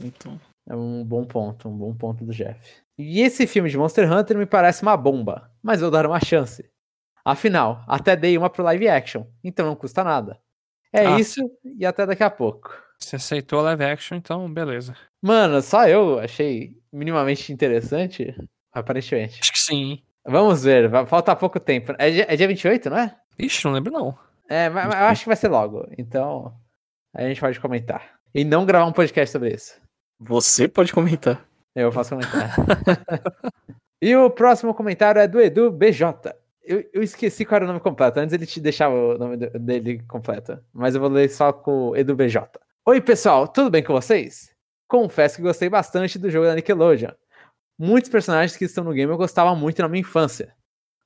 S1: Então,
S2: É um bom ponto, um bom ponto do Jeff. E esse filme de Monster Hunter me parece uma bomba, mas vou dar uma chance. Afinal, até dei uma pro live action, então não custa nada. É
S3: Ah.
S2: isso e até daqui a pouco.
S3: Você aceitou a live action, então beleza.
S2: Mano, só eu achei minimamente interessante, aparentemente.
S3: Acho que sim.
S2: Vamos ver, vai- falta pouco tempo. É dia, é dia 28, não é?
S3: Ixi, não lembro não.
S2: É, mas, mas eu acho que vai ser logo, então a gente pode comentar. E não gravar um podcast sobre isso.
S1: você pode comentar.
S2: Eu faço comentário. e o próximo comentário é do Edu BJ. Eu, eu esqueci qual era o nome completo. Antes ele te deixava o nome dele completo. Mas eu vou ler só com o Edu BJ. Oi, pessoal, tudo bem com vocês? Confesso que gostei bastante do jogo da Nickelodeon. Muitos personagens que estão no game eu gostava muito na minha infância.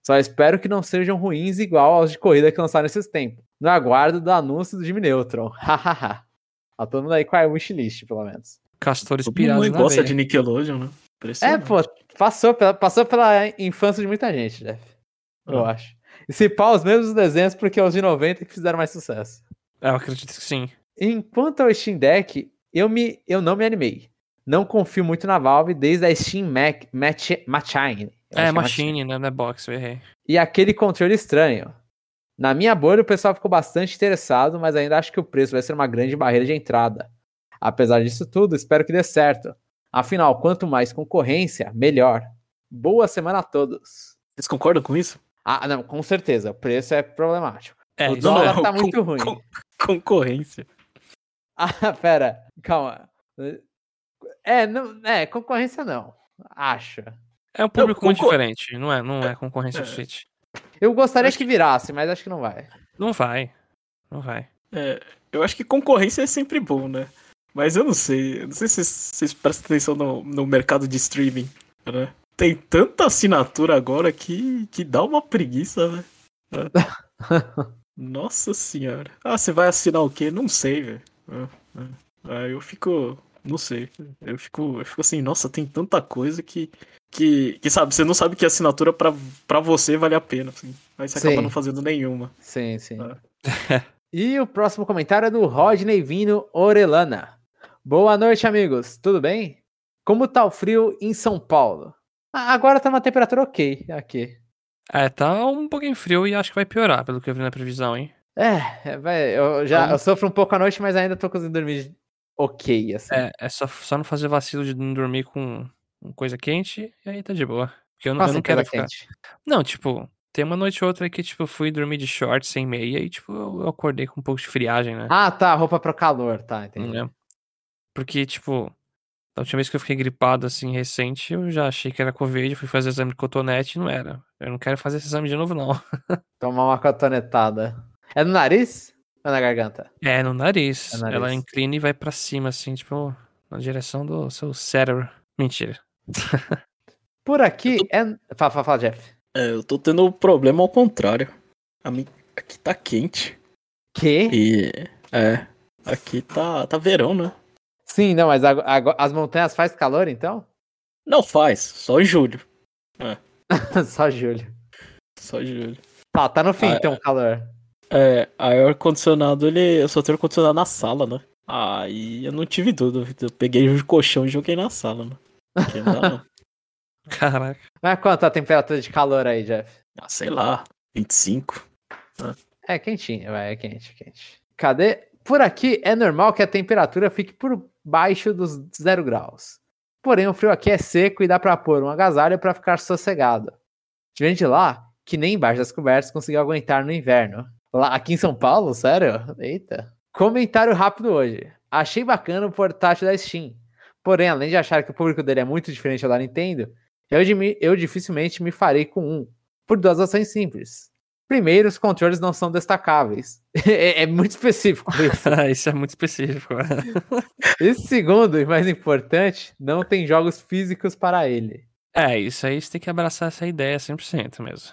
S2: Só espero que não sejam ruins igual aos de corrida que lançaram esses tempos. No aguardo do anúncio do Jimmy Neutron. Hahaha. Todo mundo aí com a wishlist, pelo menos.
S3: Castores pirados
S1: gosta
S3: veia.
S1: de Nickelodeon, né?
S2: É, pô, passou pela, passou pela infância de muita gente, Jeff. Eu
S1: Ah.
S2: acho. E se pá, os mesmos desenhos, porque é os de 90 que fizeram mais sucesso.
S3: É, Eu acredito que sim.
S2: Enquanto ao Steam Deck, eu, me, eu não me animei. Não confio muito na Valve desde a Steam Mac, Match, Machine.
S3: É,
S2: que
S3: Machine, né? Não é box, eu errei.
S2: E aquele controle estranho. Na minha bolha, o pessoal ficou bastante interessado, mas ainda acho que o preço vai ser uma grande barreira de entrada. Apesar disso tudo, espero que dê certo. Afinal, quanto mais concorrência, melhor. Boa semana a todos.
S1: Vocês concordam com isso?
S2: Ah, não, com certeza. O preço é problemático.
S3: É,
S2: o dólar
S3: é.
S2: tá muito ruim.
S1: com- Concorrência.
S2: Ah, pera, calma. É, não, é, concorrência não. Acho.
S3: É um público muito
S1: concor-
S3: diferente, não é, não é concorrência do
S1: É.
S3: Switch.
S2: Eu gostaria
S1: Acho
S2: que virasse, mas acho que não vai.
S3: Não vai. Não vai.
S1: É, eu acho que concorrência é sempre bom, né? Mas eu não sei. Eu não sei se vocês- vocês prestam atenção no, no mercado de streaming, né? Tem tanta assinatura agora que, que dá uma preguiça, né? É. Nossa senhora. Ah, você vai assinar o quê? Não sei, velho. Ah, ah. Aí eu fico. Não sei. Eu fico, eu fico assim, nossa, tem tanta coisa que. Que, que sabe, você não sabe que assinatura pra, pra você vale a pena. Assim. Aí você acaba
S2: Sim.
S1: não fazendo nenhuma.
S2: Sim, sim.
S1: Ah.
S2: e o próximo comentário é do Rodney Vino Orelana. Boa noite, amigos. Tudo bem? Como tá o frio em São Paulo? Ah, agora tá uma temperatura ok aqui.
S3: É, tá um pouquinho frio e acho que vai piorar, pelo que eu vi na previsão, hein?
S2: É, é, vai, eu já
S1: Vamos.
S2: eu sofro um pouco à noite, mas ainda tô conseguindo dormir ok, assim.
S3: É, é só, só não fazer vacilo de não dormir com, com coisa quente e aí tá de boa. Porque eu, não-
S2: Nossa,
S3: eu não quero ficar.
S2: quente.
S3: Não, tipo, tem uma noite ou outra que, tipo, fui dormir de short sem meia e, tipo, eu eu acordei com um pouco de friagem, né?
S2: Ah, tá, roupa pro calor, tá, entendi.
S3: Né? Porque, tipo, da última vez que eu fiquei gripado, assim, recente, eu já achei que era Covid, fui fazer exame de cotonete e não era. Eu não quero fazer esse exame de novo, não.
S2: Tomar uma cotonetada. É no nariz ou na garganta?
S3: É, no nariz.
S2: É no
S3: Ela
S2: nariz.
S3: inclina e vai pra cima, assim, tipo, na direção do seu cérebro. Mentira.
S2: Por aqui é. Fala, fala, fala, Jeff.
S1: É, eu tô tendo problema ao contrário. A mim, aqui tá quente.
S2: Que?
S1: E. É. Aqui tá, tá verão, né?
S2: Sim, não, mas ago- ago- as montanhas faz calor então?
S1: Não faz, só em julho.
S2: Só julho.
S1: Só em julho.
S2: Tá, tá no fim
S1: Ah,
S2: então o calor.
S1: É, aí o ar-condicionado, ele. Eu só tenho ar-condicionado na sala, né? Aí eu não tive dúvida. Eu peguei o colchão e joguei na sala, né? Porque não dá, não.
S3: Caraca.
S2: Mas quanto a temperatura de calor aí, Jeff?
S1: Ah, sei lá, 25.
S2: É quentinho, vai, é quente, quente. Cadê? Por aqui é normal que a temperatura fique por baixo dos zero graus. Porém, o frio aqui é seco e dá pra pôr um agasalho pra ficar sossegado. Diferente de lá, que nem embaixo das cobertas conseguiu aguentar no inverno. Lá, aqui em São Paulo, sério? Eita. Comentário rápido hoje. Achei bacana o portátil da Steam. Porém, além de achar que o público dele é muito diferente ao da Nintendo, eu, eu dificilmente me farei com um. Por duas ações simples. Primeiro, os controles não são destacáveis. é, é muito específico isso.
S3: Isso é muito específico.
S2: E segundo, e mais importante, não tem jogos físicos para ele.
S3: É, isso aí você tem que abraçar essa ideia 100% mesmo.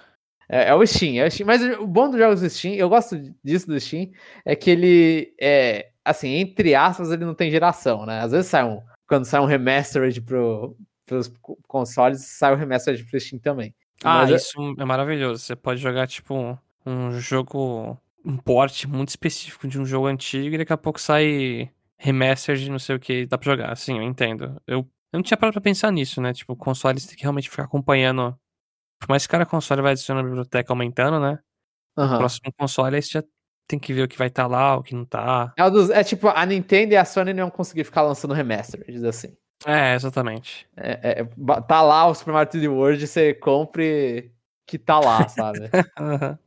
S2: É, é o Steam, é o Steam. Mas o bom dos jogos do Steam, eu gosto disso do Steam, é que ele é, assim, entre aspas, ele não tem geração, né? Às vezes sai um, quando sai um remastered pro, pros co- consoles, sai o remastered pro Steam também.
S3: Ah,
S2: Mas é-
S3: isso é maravilhoso. Você pode jogar, tipo, um, um jogo, um port muito específico de um jogo antigo e daqui a pouco sai remastered de não sei o que, dá pra jogar. Sim, eu entendo. Eu, eu não tinha parado pra pensar nisso, né? Tipo, o console tem que realmente ficar acompanhando. Por mais que cada console vai adicionando a biblioteca aumentando, né?
S2: Aham.
S3: O próximo console aí você já tem que ver o que vai estar lá, o que não tá.
S2: É, é tipo, a Nintendo e a Sony não iam conseguir ficar lançando remastered, assim.
S3: É, exatamente.
S2: É, é, tá lá o Super Mario 3D World, você compre que tá lá, sabe?
S3: Aham.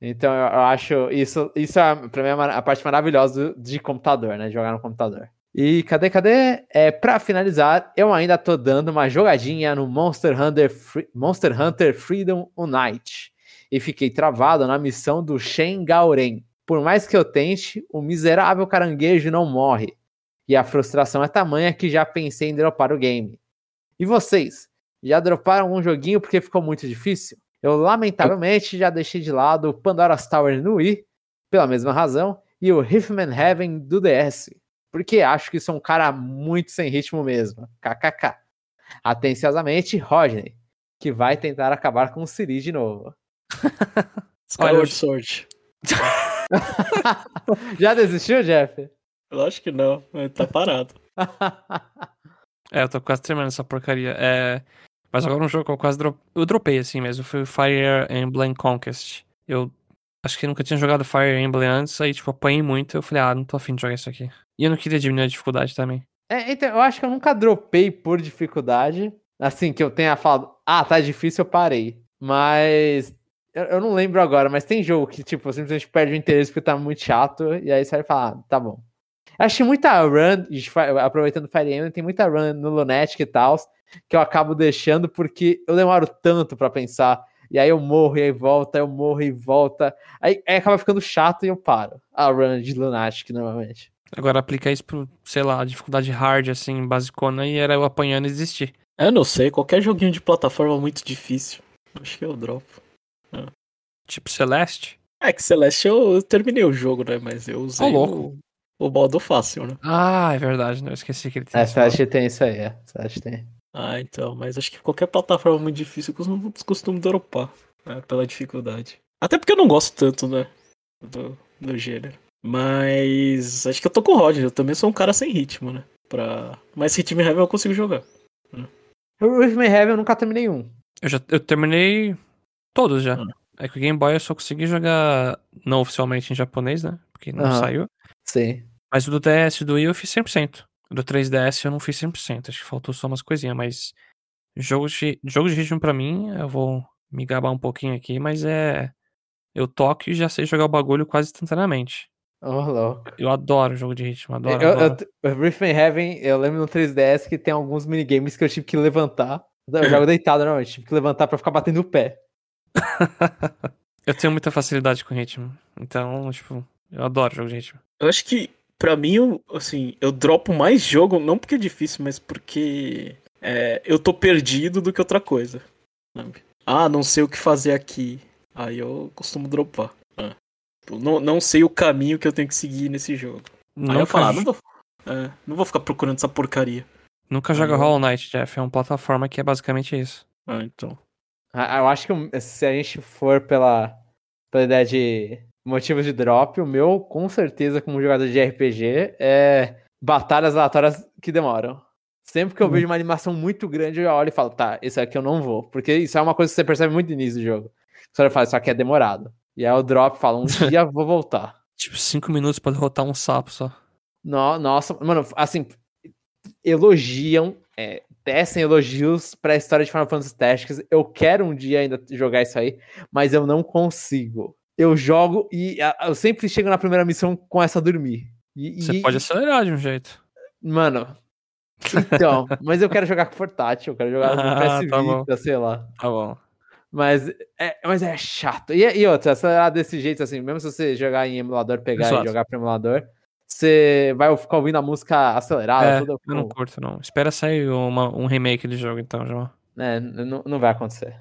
S2: Então eu, eu acho isso, isso é, pra mim é a parte maravilhosa do- de computador, né? de Jogar no computador. E cadê, cadê? É, pra finalizar, eu ainda tô dando uma jogadinha no Monster Hunter, Free- Monster Hunter Freedom Unite. E fiquei travado na missão do Shen Gauren. Por mais que eu tente, o miserável caranguejo não morre. E a frustração é tamanha que já pensei em dropar o game. E vocês? Já droparam um joguinho porque ficou muito difícil? Eu, lamentavelmente, já deixei de lado o Pandora's Tower no Wii, pela mesma razão, e o Hitman Heaven do DS, porque acho que sou um cara muito sem ritmo mesmo. KKK. Atenciosamente, Rodney, que vai tentar acabar com o Siri de novo.
S1: Skyward Sword.
S2: já desistiu, Jeff?
S1: Eu acho que não, mas tá parado.
S3: É, eu tô quase terminando essa porcaria. É... Mas agora um jogo que eu quase dro... eu dropei assim mesmo, foi o Fire Emblem Conquest. Eu acho que nunca tinha jogado Fire Emblem antes, aí tipo, apanhei muito, eu falei, ah, não tô afim de jogar isso aqui. E eu não queria diminuir a dificuldade também.
S2: É, então, eu acho que eu nunca dropei por dificuldade. Assim, que eu tenha falado, ah, tá difícil, eu parei. Mas. Eu, eu não lembro agora, mas tem jogo que, tipo, simplesmente perde o interesse porque tá muito chato. E aí você vai falar, ah, tá bom. Acho que muita run, aproveitando o Fire Emblem, tem muita run no Lunatic e tal, que eu acabo deixando porque eu demoro tanto pra pensar. E aí eu morro e aí volta, eu morro e volta. Aí, aí acaba ficando chato e eu paro. A run de Lunatic, normalmente.
S3: Agora aplicar isso pro, sei lá, dificuldade hard, assim, basicona, e era eu apanhando e desistir.
S1: Eu não sei, qualquer joguinho de plataforma é muito difícil. Acho que eu dropo.
S3: Tipo Celeste.
S1: É que Celeste eu, eu terminei o jogo, né? Mas eu usei
S3: Ô, louco.
S1: O, modo fácil, né?
S3: Ah, é verdade, não, eu esqueci que ele tem
S2: É. Celeste tem isso aí, é. Celeste tem.
S1: Ah, então, mas acho que qualquer plataforma muito difícil eu costumo, costumo dropar. né, pela dificuldade. Até porque eu não gosto tanto, né? Do, do gênero. Mas acho que eu tô com o Roger, eu também sou um cara sem ritmo, né? Pra... Mas Hitman Heaven eu consigo jogar.
S2: O Hitman Heaven eu nunca terminei um.
S3: Eu já eu terminei todos já.
S1: Ah.
S3: É que o Game Boy eu só consegui jogar não oficialmente em japonês, né? Porque não
S2: Aham.
S3: saiu.
S2: Sim.
S3: Mas o do DS e do Wii eu fiz 100%. O do 3DS eu não fiz 100%. Acho que faltou só umas coisinhas, mas Jogo de, jogo de ritmo pra mim, eu vou me gabar um pouquinho aqui, mas é. Eu toco e já sei jogar o bagulho quase instantaneamente.
S2: Ô, louco.
S3: Eu adoro jogo de ritmo, adoro.
S2: Eu,
S3: adoro.
S2: eu, Heaven, eu lembro no 3DS que tem alguns minigames que eu tive que levantar. Eu jogo deitado normalmente, tive que levantar pra ficar batendo o pé.
S3: eu tenho muita facilidade com ritmo. Então, tipo, eu adoro jogo de ritmo.
S1: Eu acho que, pra mim, eu, assim, eu dropo mais jogo, não porque é difícil, mas porque é, eu tô perdido do que outra coisa. Sabe? Ah, não sei o que fazer aqui. Aí eu costumo dropar. Ah. Não, não sei o caminho que eu tenho que seguir nesse jogo. Aí eu falo, ah, não vou, é, não vou ficar procurando essa porcaria.
S3: Nunca joga Hollow Knight, Jeff. É uma plataforma que é basicamente isso.
S1: Ah, então.
S2: Ah, Eu acho que se a gente for pela, pela ideia de motivos de drop, o meu, com certeza, como jogador de RPG, é batalhas aleatórias que demoram. Sempre que eu
S1: Uhum.
S2: vejo uma animação muito grande, eu olho e falo, tá, esse aqui eu não vou. Porque isso é uma coisa que você percebe muito no início do jogo. Você fala, isso aqui é demorado. E aí o drop fala, um dia vou voltar.
S3: Tipo, cinco minutos pra derrotar um sapo só.
S2: No- Nossa, mano, assim, elogiam, é, tecem elogios pra história de Final Fantasy Tactics. Eu quero um dia ainda jogar isso aí, mas eu não consigo. Eu jogo e eu sempre chego na primeira missão com essa dormir. E,
S3: Você
S2: e-
S3: pode acelerar de um jeito.
S2: Mano, então, mas eu quero jogar com portátil, eu quero jogar no
S3: Ah,
S2: PS
S3: tá.
S2: Vita, sei lá.
S3: Tá bom.
S2: Mas é, mas é chato. E, e outra, acelerar desse jeito, assim, mesmo se você jogar em emulador, pegar
S3: Exato.
S2: e jogar pro emulador, você vai ficar ouvindo a música acelerada,
S3: É,
S2: toda.
S3: eu não curto, não. Espera sair uma- um remake do jogo, então, João.
S2: É, não, não vai acontecer.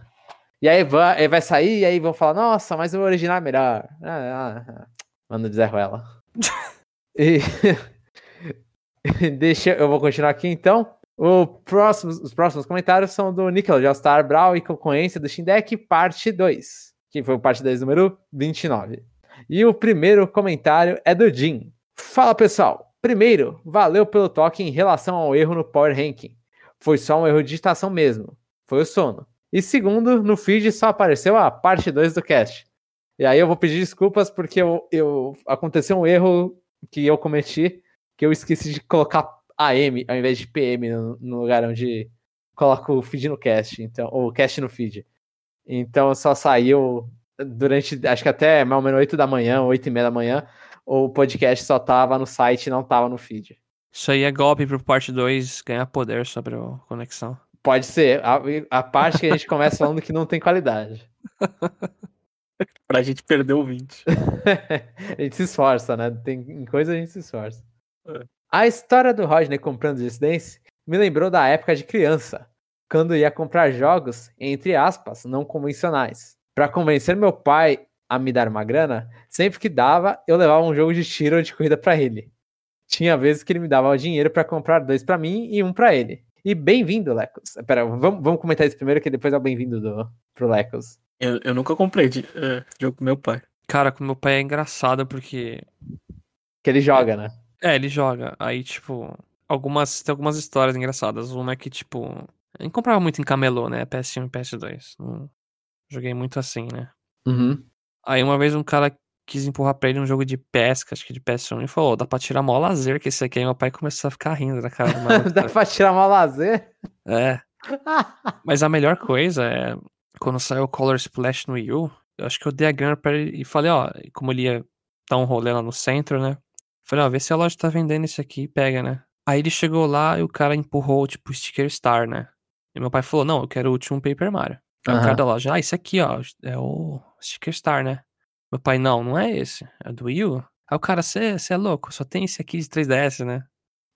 S2: E aí vai, aí vai sair, e aí vão falar, nossa, mas o original é melhor. Ah, ah, ah. Manda dizer ela. e... Deixa, eu vou continuar aqui então. Próximo, os próximos comentários são do Nicolas de All-Star Brawl e concorrência do Shindeck, parte 2. Que foi o parte 2, número 29. E o primeiro comentário é do Jim. Fala pessoal. Primeiro, valeu pelo toque em relação ao erro no Power Ranking. Foi só um erro de digitação mesmo. Foi o sono. E segundo, no feed só apareceu a parte 2 do cast. E aí eu vou pedir desculpas porque eu, eu aconteceu um erro que eu cometi, que eu esqueci de colocar AM ao invés de PM no, no lugar onde coloco o feed no cast, então, ou cast no feed. Então só saiu durante, acho que até mais ou menos 8 da manhã, 8 e meia da manhã, o podcast só tava no site não tava no feed.
S3: Isso aí é golpe pro parte 2 ganhar poder sobre a conexão.
S2: Pode ser, a, a parte que a gente começa falando que não tem qualidade.
S1: Pra gente perder o 20.
S2: a gente se esforça, né? Tem em coisa a gente se esforça.
S1: É.
S2: A história do Rodney comprando Dance me lembrou da época de criança, quando ia comprar jogos, entre aspas, não convencionais. Para convencer meu pai a me dar uma grana, sempre que dava, eu levava um jogo de tiro ou de corrida para ele. Tinha vezes que ele me dava o dinheiro para comprar dois para mim e um para ele. E bem-vindo, Lecos. Pera, vamos, vamos comentar isso primeiro, que depois é o bem-vindo do, pro Lecos.
S1: Eu, eu nunca comprei de, é, jogo com meu pai.
S3: Cara, com meu pai é engraçado porque.
S2: Que ele joga, né?
S3: É, ele joga. Aí, tipo, algumas. Tem algumas histórias engraçadas. Uma é que, tipo. Eu não comprava muito em camelô, né? PS1 e PS2. Não joguei muito assim, né?
S2: Uhum.
S3: Aí uma vez um cara quis empurrar pra ele um jogo de pesca, acho que de PS1, e falou: "Ô, dá pra tirar mó lazer que esse aqui. Aí meu pai começou a ficar rindo da cara do maluco.
S2: Dá pra tirar uma lazer?
S3: É. Mas a melhor coisa é quando saiu o Color Splash no Wii U, eu acho que eu dei a grana pra ele e falei, ó, como ele ia dar um rolê lá no centro, né? Falei, ó, vê se a loja tá vendendo esse aqui e pega, né? Aí ele chegou lá e o cara empurrou, tipo, o sticker Star, né? E meu pai falou, não, eu quero o último Paper Mario. Aí o
S2: Aham.
S3: cara da loja, ah, esse aqui, ó, é o sticker Star, né? Meu pai, não, não é esse, é do Wii U. Aí o cara, você é louco, só tem esse aqui de 3DS, né?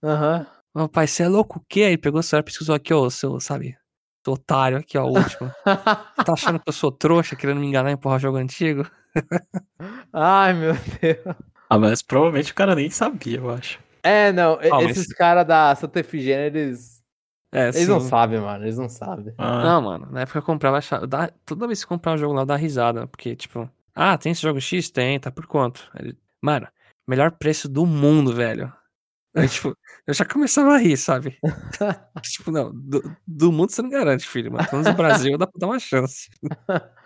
S2: Aham.
S3: Meu pai, você é louco o quê? Aí pegou o celular e pesquisou aqui, ó, o seu, sabe? Seu otário aqui, ó, o último. Tá achando que eu sou trouxa, querendo me enganar e empurrar jogo antigo?
S2: Ai, meu Deus.
S1: Ah, mas provavelmente o cara nem sabia, eu acho.
S2: É, não,
S3: Ah, mas-
S2: esses caras da Santa Efigênia, eles.
S3: É,
S2: Eles não
S3: sim.
S2: sabem, mano. Eles não sabem.
S1: Ah,
S3: Não, mano, na época eu comprava, achava, dá- toda vez que eu comprava um jogo lá, dá risada, porque, tipo, ah, tem esse jogo X? Tem, tá por quanto? Ele, mano, melhor preço do mundo, velho. Aí, tipo, eu já começava a rir, sabe? tipo, não, do, do mundo você não garante, filho, mas pelo menos no Brasil dá pra dar uma chance.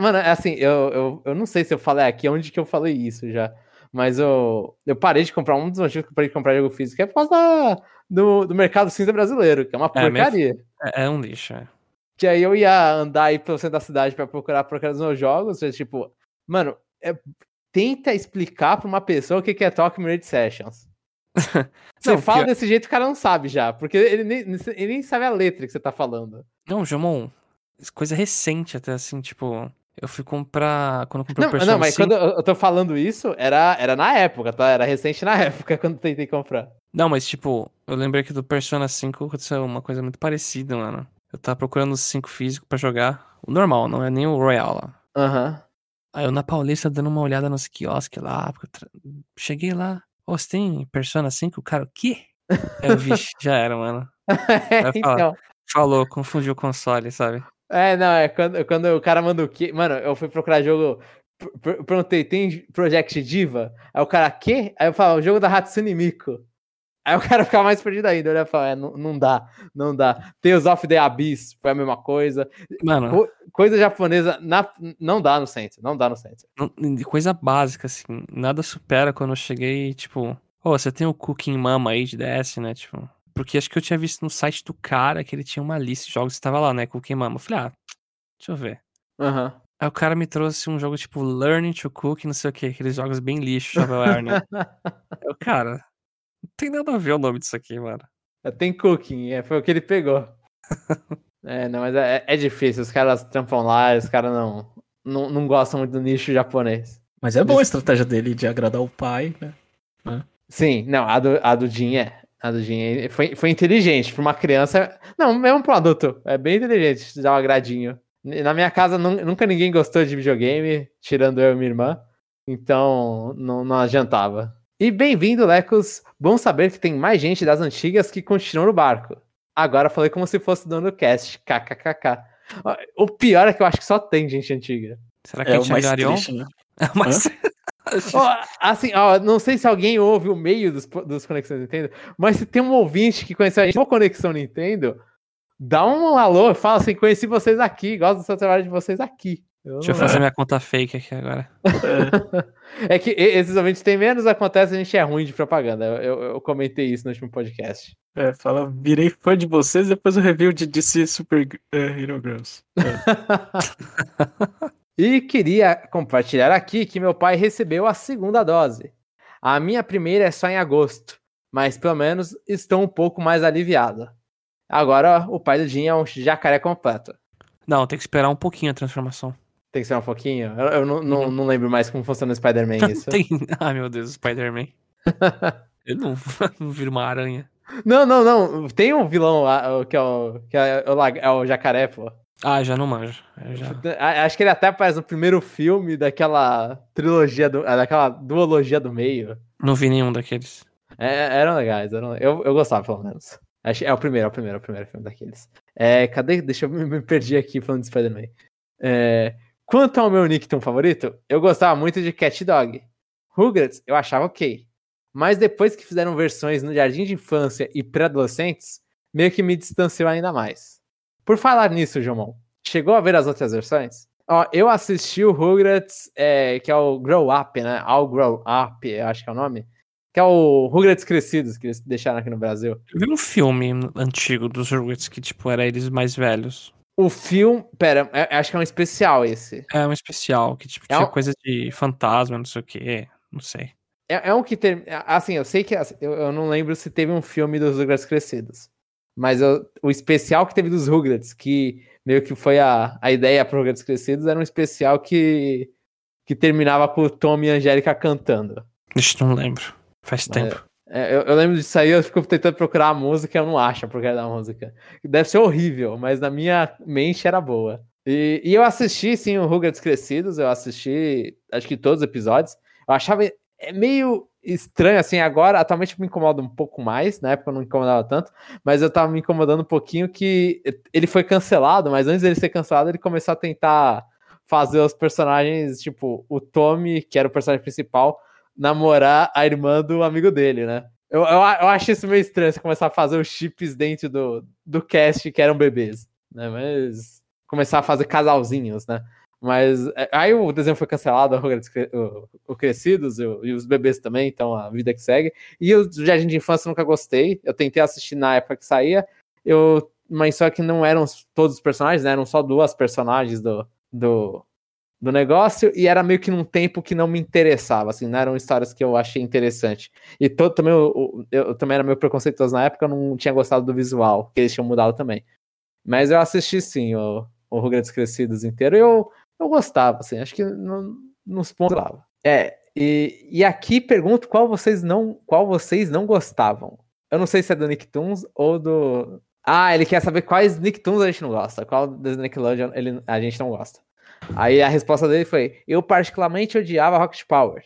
S2: Mano, é assim, eu, eu, eu não sei se eu falei aqui onde que eu falei isso já. Mas eu, eu parei de comprar, um dos motivos que eu parei de comprar jogo físico é por causa da- do, do mercado cinza brasileiro, que é uma
S3: É,
S2: porcaria.
S3: É, é um lixo, é.
S2: Que aí eu ia andar aí pelo centro da cidade pra procurar procurar os meus jogos. e, tipo, mano, é- tenta explicar pra uma pessoa o que que é Talk Mirrored Sessions. Você
S3: Não,
S2: fala
S3: pior-
S2: desse jeito, o cara não sabe já. Porque ele nem, ele nem sabe a letra que você tá falando.
S3: Não, Jomon, coisa recente até, assim, tipo... Eu fui comprar... Quando eu comprei
S2: Não,
S3: o Persona
S2: não, mas
S3: 5...
S2: quando eu tô falando isso, era, era na época, tá? Era recente na época quando tentei comprar.
S3: Não, mas tipo, eu lembrei que do Persona 5 aconteceu uma coisa muito parecida, mano. Eu tava procurando o 5 físico pra jogar. O normal, não é nem o Royal lá.
S2: Aham.
S3: Aí eu na Paulista dando uma olhada nos quiosques lá. tra- Cheguei lá. Ô, você tem Persona 5? O cara, o quê? Eu, vixe, já era, mano.
S2: então.
S3: Falou, confundiu o console, sabe?
S2: É, não, é quando, quando o cara manda o quê? Mano, eu fui procurar jogo. per- Perguntei, tem Project Diva? Aí o cara, quê? Aí eu falo, o jogo da Hatsune Miku. Aí o cara ficava mais perdido ainda. Eu falava, é, não, não dá, não dá. Tales of the Abyss foi a mesma coisa.
S3: Mano,
S2: Co- Coisa japonesa na- não dá no centro, não dá no centro.
S3: coisa básica, assim. Nada supera quando eu cheguei, tipo... Ô, você tem o Cooking Mama aí de DS, né? Tipo... Porque acho que eu tinha visto no site do cara que ele tinha uma lista de jogos que tava lá, né? Cooking Mama. Eu falei, ah, deixa eu ver.
S2: Aham.
S3: Aí o cara me trouxe um jogo tipo Learning to Cook, não sei o que, aqueles jogos bem lixo, shovelware, né? Eu, cara, não tem nada a ver o nome disso aqui, mano.
S2: Tem cooking, é, foi o que ele pegou. é, não, mas é, é difícil, os caras trampam lá, os caras não, não, não gostam muito do nicho japonês.
S1: Mas é boa a estratégia dele de agradar o pai, né?
S2: Sim, não, a do, a do Jin é. A do Jin é- foi, foi inteligente. Pra uma criança. Não, mesmo pra um adulto. É bem inteligente dar um agradinho. Na minha casa nun- nunca ninguém gostou de videogame, tirando eu e minha irmã. Então não, não adiantava. E bem-vindo, Lecos. Bom saber que tem mais gente das antigas que continuam no barco. Agora falei como se fosse dono do cast. KKKK. Ó, O pior é que eu acho que só tem gente antiga.
S3: Será que
S1: É
S3: a
S1: o
S3: gente
S1: mais
S3: angariou?
S1: triste, né?
S3: Mas...
S2: Ó, assim, ó, não sei se alguém ouve o meio dos, dos Conexões Nintendo, mas se tem um ouvinte que conheceu a gente no Conexão Nintendo, dá um alô, fala assim, conheci vocês aqui, gosto do seu trabalho de vocês aqui. Eu
S3: Deixa eu fazer minha conta fake aqui agora.
S2: É que e- esses ouvintes têm menos, acontece, a gente é ruim de propaganda. Eu, eu- comentei isso no último podcast.
S1: É, fala, virei fã de vocês depois o review de DC Super é, Hero Girls.
S2: E queria compartilhar aqui que meu pai recebeu a segunda dose. A minha primeira é só em agosto, mas pelo menos estou um pouco mais aliviado. Agora o pai do Jim é um jacaré completo.
S3: Não, tem que esperar um pouquinho a transformação.
S2: Tem que ser um pouquinho? Eu, eu não, não,
S3: Uhum.
S2: não lembro mais como funciona o Spider-Man isso.
S3: Tem... Ai, meu Deus, o Spider-Man. Ele não, não uma aranha.
S2: Não, não, não. Tem um vilão lá, o que é o, que é o, é o jacaré, pô.
S3: Ah, já não manjo. Eu já...
S2: Acho que ele até aparece no primeiro filme daquela trilogia, do, ah, daquela duologia do meio.
S3: Não vi nenhum daqueles.
S2: É, eram legais, eram, eu, eu gostava, pelo menos. É o primeiro, é o primeiro, é o primeiro filme daqueles. É, cadê? Deixa eu me, me perdi aqui falando de Spider-Man. É, quanto ao meu Nickton favorito, eu gostava muito de Cat Dog. Rugrats eu achava ok. Mas depois que fizeram versões no Jardim de Infância e pré-adolescentes, meio que me distanciou ainda mais. Por falar nisso, Jomon, chegou a ver as outras versões? Ó, eu assisti o Rugrats, é, que é o Grow Up, né? All Grow Up, eu acho que é o nome. Que é o Rugrats Crescidos, que eles deixaram aqui no Brasil.
S3: Eu vi um filme antigo dos Rugrats que, tipo, era eles mais velhos.
S2: O filme. Pera, é- acho que é um especial esse.
S3: É um especial que, tipo,
S2: É
S3: tinha
S2: um-
S3: coisa de fantasma, não sei o quê. Não sei.
S2: É, é um que tem. Assim, eu sei que. assim, Eu, eu não lembro se teve um filme dos Rugrats Crescidos. Mas eu- o especial que teve dos Rugrats, que meio que foi a, a ideia para Rugrats Crescidos, era um especial que, que terminava com o Tom e a Angélica cantando.
S3: Ixi, não lembro. Faz tempo.
S2: É, eu, eu lembro disso aí, eu fico tentando procurar a música eu não acho a porcaria da música. Deve ser horrível, mas na minha mente era boa. E, e eu assisti, sim, o Rugrats Crescidos, eu assisti, acho que todos os episódios. Eu achava é meio estranho, assim, agora, atualmente me incomoda um pouco mais, na época eu não me incomodava tanto, mas eu tava me incomodando um pouquinho que ele foi cancelado, mas antes dele ser cancelado, ele começou a tentar fazer os personagens, tipo, o Tommy, que era o personagem principal, namorar a irmã do amigo dele, né? Eu, eu, eu acho isso meio estranho, você começar a fazer os chips dentro do, do cast que eram bebês, né? Mas começar a fazer casalzinhos, né? Mas é, aí o desenho foi cancelado, o, Crescidos e, os bebês também, então a vida que segue. E o Jardim de Infância nunca gostei, eu tentei assistir na época que saía, eu mas só que não eram todos os personagens, né? Eram só duas personagens do, do, do negócio, e era meio que num tempo que não me interessava, assim, não eram histórias que eu achei interessante. E todo também, eu, eu, eu também era meio preconceituoso na época, eu não tinha gostado do visual, que eles tinham mudado também. Mas eu assisti sim o, o Rugrats Crescidos inteiro, e eu, eu gostava, assim, acho que no, nos pontos. É, e, e aqui pergunto qual vocês não qual vocês não gostavam. Eu não sei se é do Nicktoons ou do. Ah, ele quer saber quais Nicktoons a gente não gosta. Qual das Nickelodeon ele, a gente não gosta. Aí a resposta dele foi: Eu particularmente odiava Rocket Power.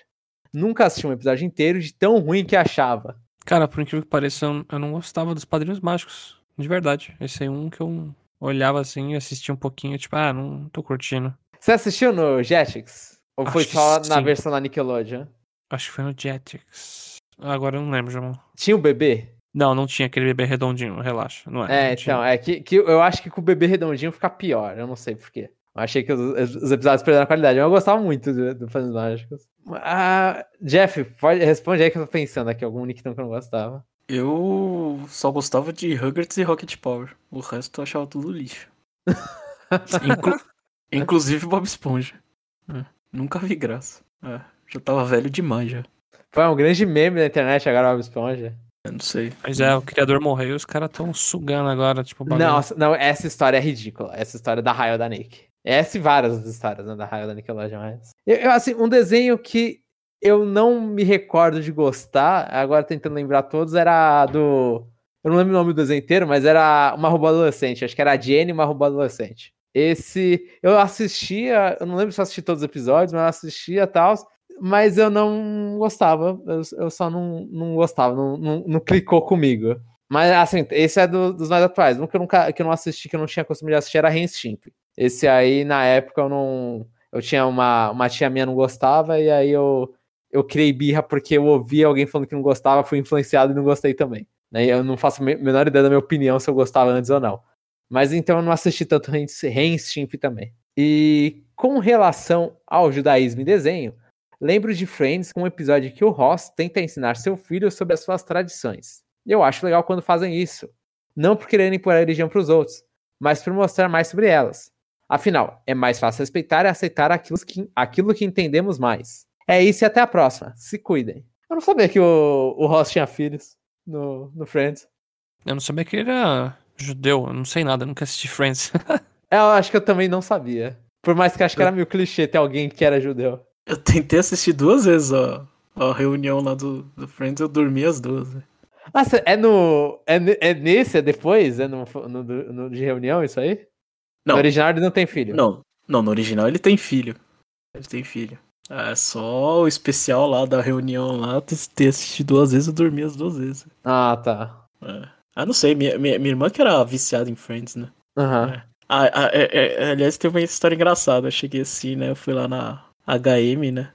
S2: Nunca assisti um episódio inteiro de tão ruim que achava.
S3: Cara, por incrível que pareça, eu não gostava dos Padrinhos Mágicos. De verdade. Esse é um que eu olhava assim e assistia um pouquinho, tipo, ah, não tô curtindo.
S2: Você assistiu no Jetix? Ou
S3: Acho
S2: foi só na
S3: sim.
S2: versão da Nickelodeon?
S3: Acho que foi no Jetix. Agora eu não lembro, João.
S2: Tinha o bebê?
S3: Não, não tinha aquele bebê redondinho, relaxa. Não é.
S2: É,
S3: não tinha.
S2: então, é que, que eu acho que com o bebê redondinho fica pior. Eu não sei porquê. Achei que os, os episódios perderam a qualidade. mas Eu gostava muito do, do Fãs Mágicos. Ah, Jeff, pode, responde aí que eu tô pensando aqui. Algum Nicktoon que eu não gostava.
S1: Eu só gostava de Rugrats e Rocket Power. O resto eu achava tudo lixo. Inclu- Inclusive Bob Esponja. É, nunca vi graça. É, já tava velho demais já.
S2: Foi um grande meme na internet agora, Bob Esponja.
S1: Eu não sei.
S3: Mas é, o criador morreu e os caras tão sugando agora, tipo, bagulho.
S2: Nossa, não, essa história é ridícula. Essa história da Raio da Nick. E várias histórias né, da Raio da Nickelodeon. Mas... Eu, eu, assim, um desenho que eu não me recordo de gostar, agora tentando lembrar todos, era do. Eu não lembro o nome do desenho inteiro, mas era uma robô adolescente. Acho que era a Jenny, uma robô adolescente. Esse. Eu assistia, eu não lembro se eu assisti todos os episódios, mas eu assistia tal. Mas eu não gostava. Eu, eu só não, não gostava, não, não, não clicou comigo. Mas assim, esse é do- dos mais atuais. Um que eu nunca que eu não assisti, que eu não tinha costume de assistir, era Ren Stimp. Esse aí, na época, eu não. Eu tinha uma, uma tia minha não gostava, e aí eu, eu criei birra porque eu ouvi alguém falando que não gostava, fui influenciado e não gostei também. Né? Eu não faço a me- menor ideia da minha opinião se eu gostava antes ou não. Mas então eu não assisti tanto Ren Ren Stimp também. E com relação ao judaísmo em desenho, lembro de Friends com um episódio que o Ross tenta ensinar seu filho sobre as suas tradições. E eu acho legal quando fazem isso. Não por quererem impor a religião para os outros, mas por mostrar mais sobre elas. Afinal, é mais fácil respeitar e aceitar aquilo que, aquilo que entendemos mais. É isso e até a próxima. Se cuidem. Eu não sabia que o, o Ross tinha filhos no, no Friends.
S3: Eu não sabia que ele era judeu, eu não sei nada, eu nunca assisti Friends.
S2: É, Eu acho que eu também não sabia. Por mais que eu acho que era meio clichê ter alguém que era judeu.
S1: Eu tentei assistir duas vezes ó, a reunião lá do, do Friends, eu dormi as duas. né?
S2: Ah, é no. É, é nesse? É depois? É no, no, no- de reunião isso aí?
S1: Não.
S2: No original ele não tem filho.
S1: Não, não, no original ele tem filho. Ele tem filho. É só o especial lá da reunião lá, ter assistido duas vezes, eu dormi as duas vezes.
S2: Ah, tá.
S1: É. Ah, não sei, minha, minha, minha irmã que era viciada em Friends, né?
S2: Aham.
S1: Ah, ah, é, é, aliás, tem uma história engraçada. Eu cheguei assim, né? Eu fui lá na HM, né?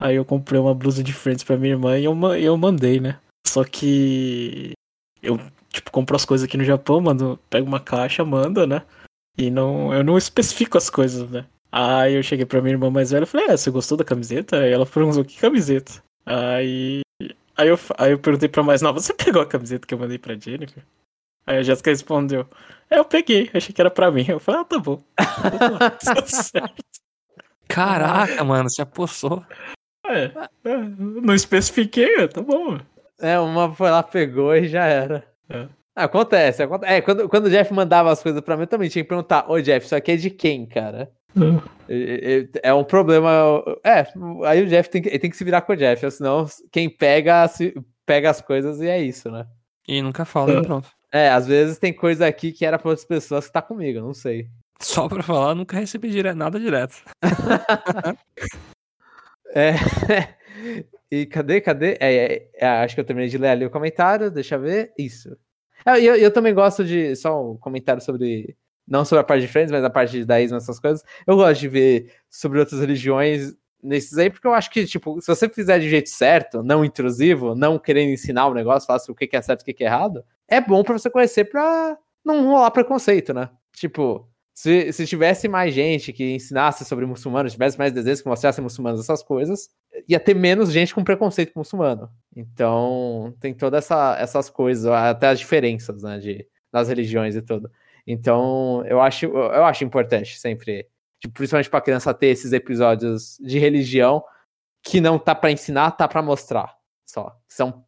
S1: Aí eu comprei uma blusa de Friends pra minha irmã e eu, eu mandei, né? Só que eu, tipo, compro as coisas aqui no Japão, mando, pego uma caixa, mando, né? E não, eu não especifico as coisas, né? Aí eu cheguei pra minha irmã mais velha e falei, é, você gostou da camiseta? Aí ela perguntou, que camiseta? Aí, aí, eu, aí eu perguntei pra mais nova, você pegou a camiseta que eu mandei pra Jennifer? Aí a Jéssica respondeu, é, eu peguei, achei que era pra mim. Eu falei, ah, tá bom. Tá certo.
S3: Caraca, mano, você apossou.
S1: É, é, não especifiquei, é, tá bom.
S2: É, uma foi lá, pegou e já era.
S1: É.
S2: Ah, Acontece, acontece. É, quando, quando o Jeff mandava as coisas pra mim, eu também tinha que perguntar: Ô Jeff, isso aqui é de quem, cara? É, é- é um problema. É, aí o Jeff tem que, ele tem que se virar com o Jeff, senão quem pega, se- pega as coisas e é isso, né?
S3: E nunca fala, e pronto.
S2: É, às vezes tem coisa aqui que era para outras pessoas que tá comigo, não sei.
S3: Só pra falar, nunca recebi dire... nada direto.
S2: É. E cadê, cadê? É, é, é, acho que eu terminei de ler ali o comentário, deixa eu ver. Isso. E eu, eu também gosto de. Só um comentário sobre. Não sobre a parte de Friends, mas a parte de daísmo, essas coisas. Eu gosto de ver sobre outras religiões nesses aí, porque eu acho que, tipo, se você fizer de jeito certo, não intrusivo, não querendo ensinar o negócio, falar o que é certo e o que é errado, é bom pra você conhecer pra não rolar preconceito, né? Tipo, se, se tivesse mais gente que ensinasse sobre muçulmanos, tivesse mais desenhos que mostrassem muçulmanos essas coisas, ia ter menos gente com preconceito muçulmano. Então, tem todas essa, essas coisas, até as diferenças, né, de, das religiões e tudo. Então, eu acho, eu acho importante sempre, tipo, principalmente para criança ter esses episódios de religião que não tá para ensinar, tá para mostrar, só. São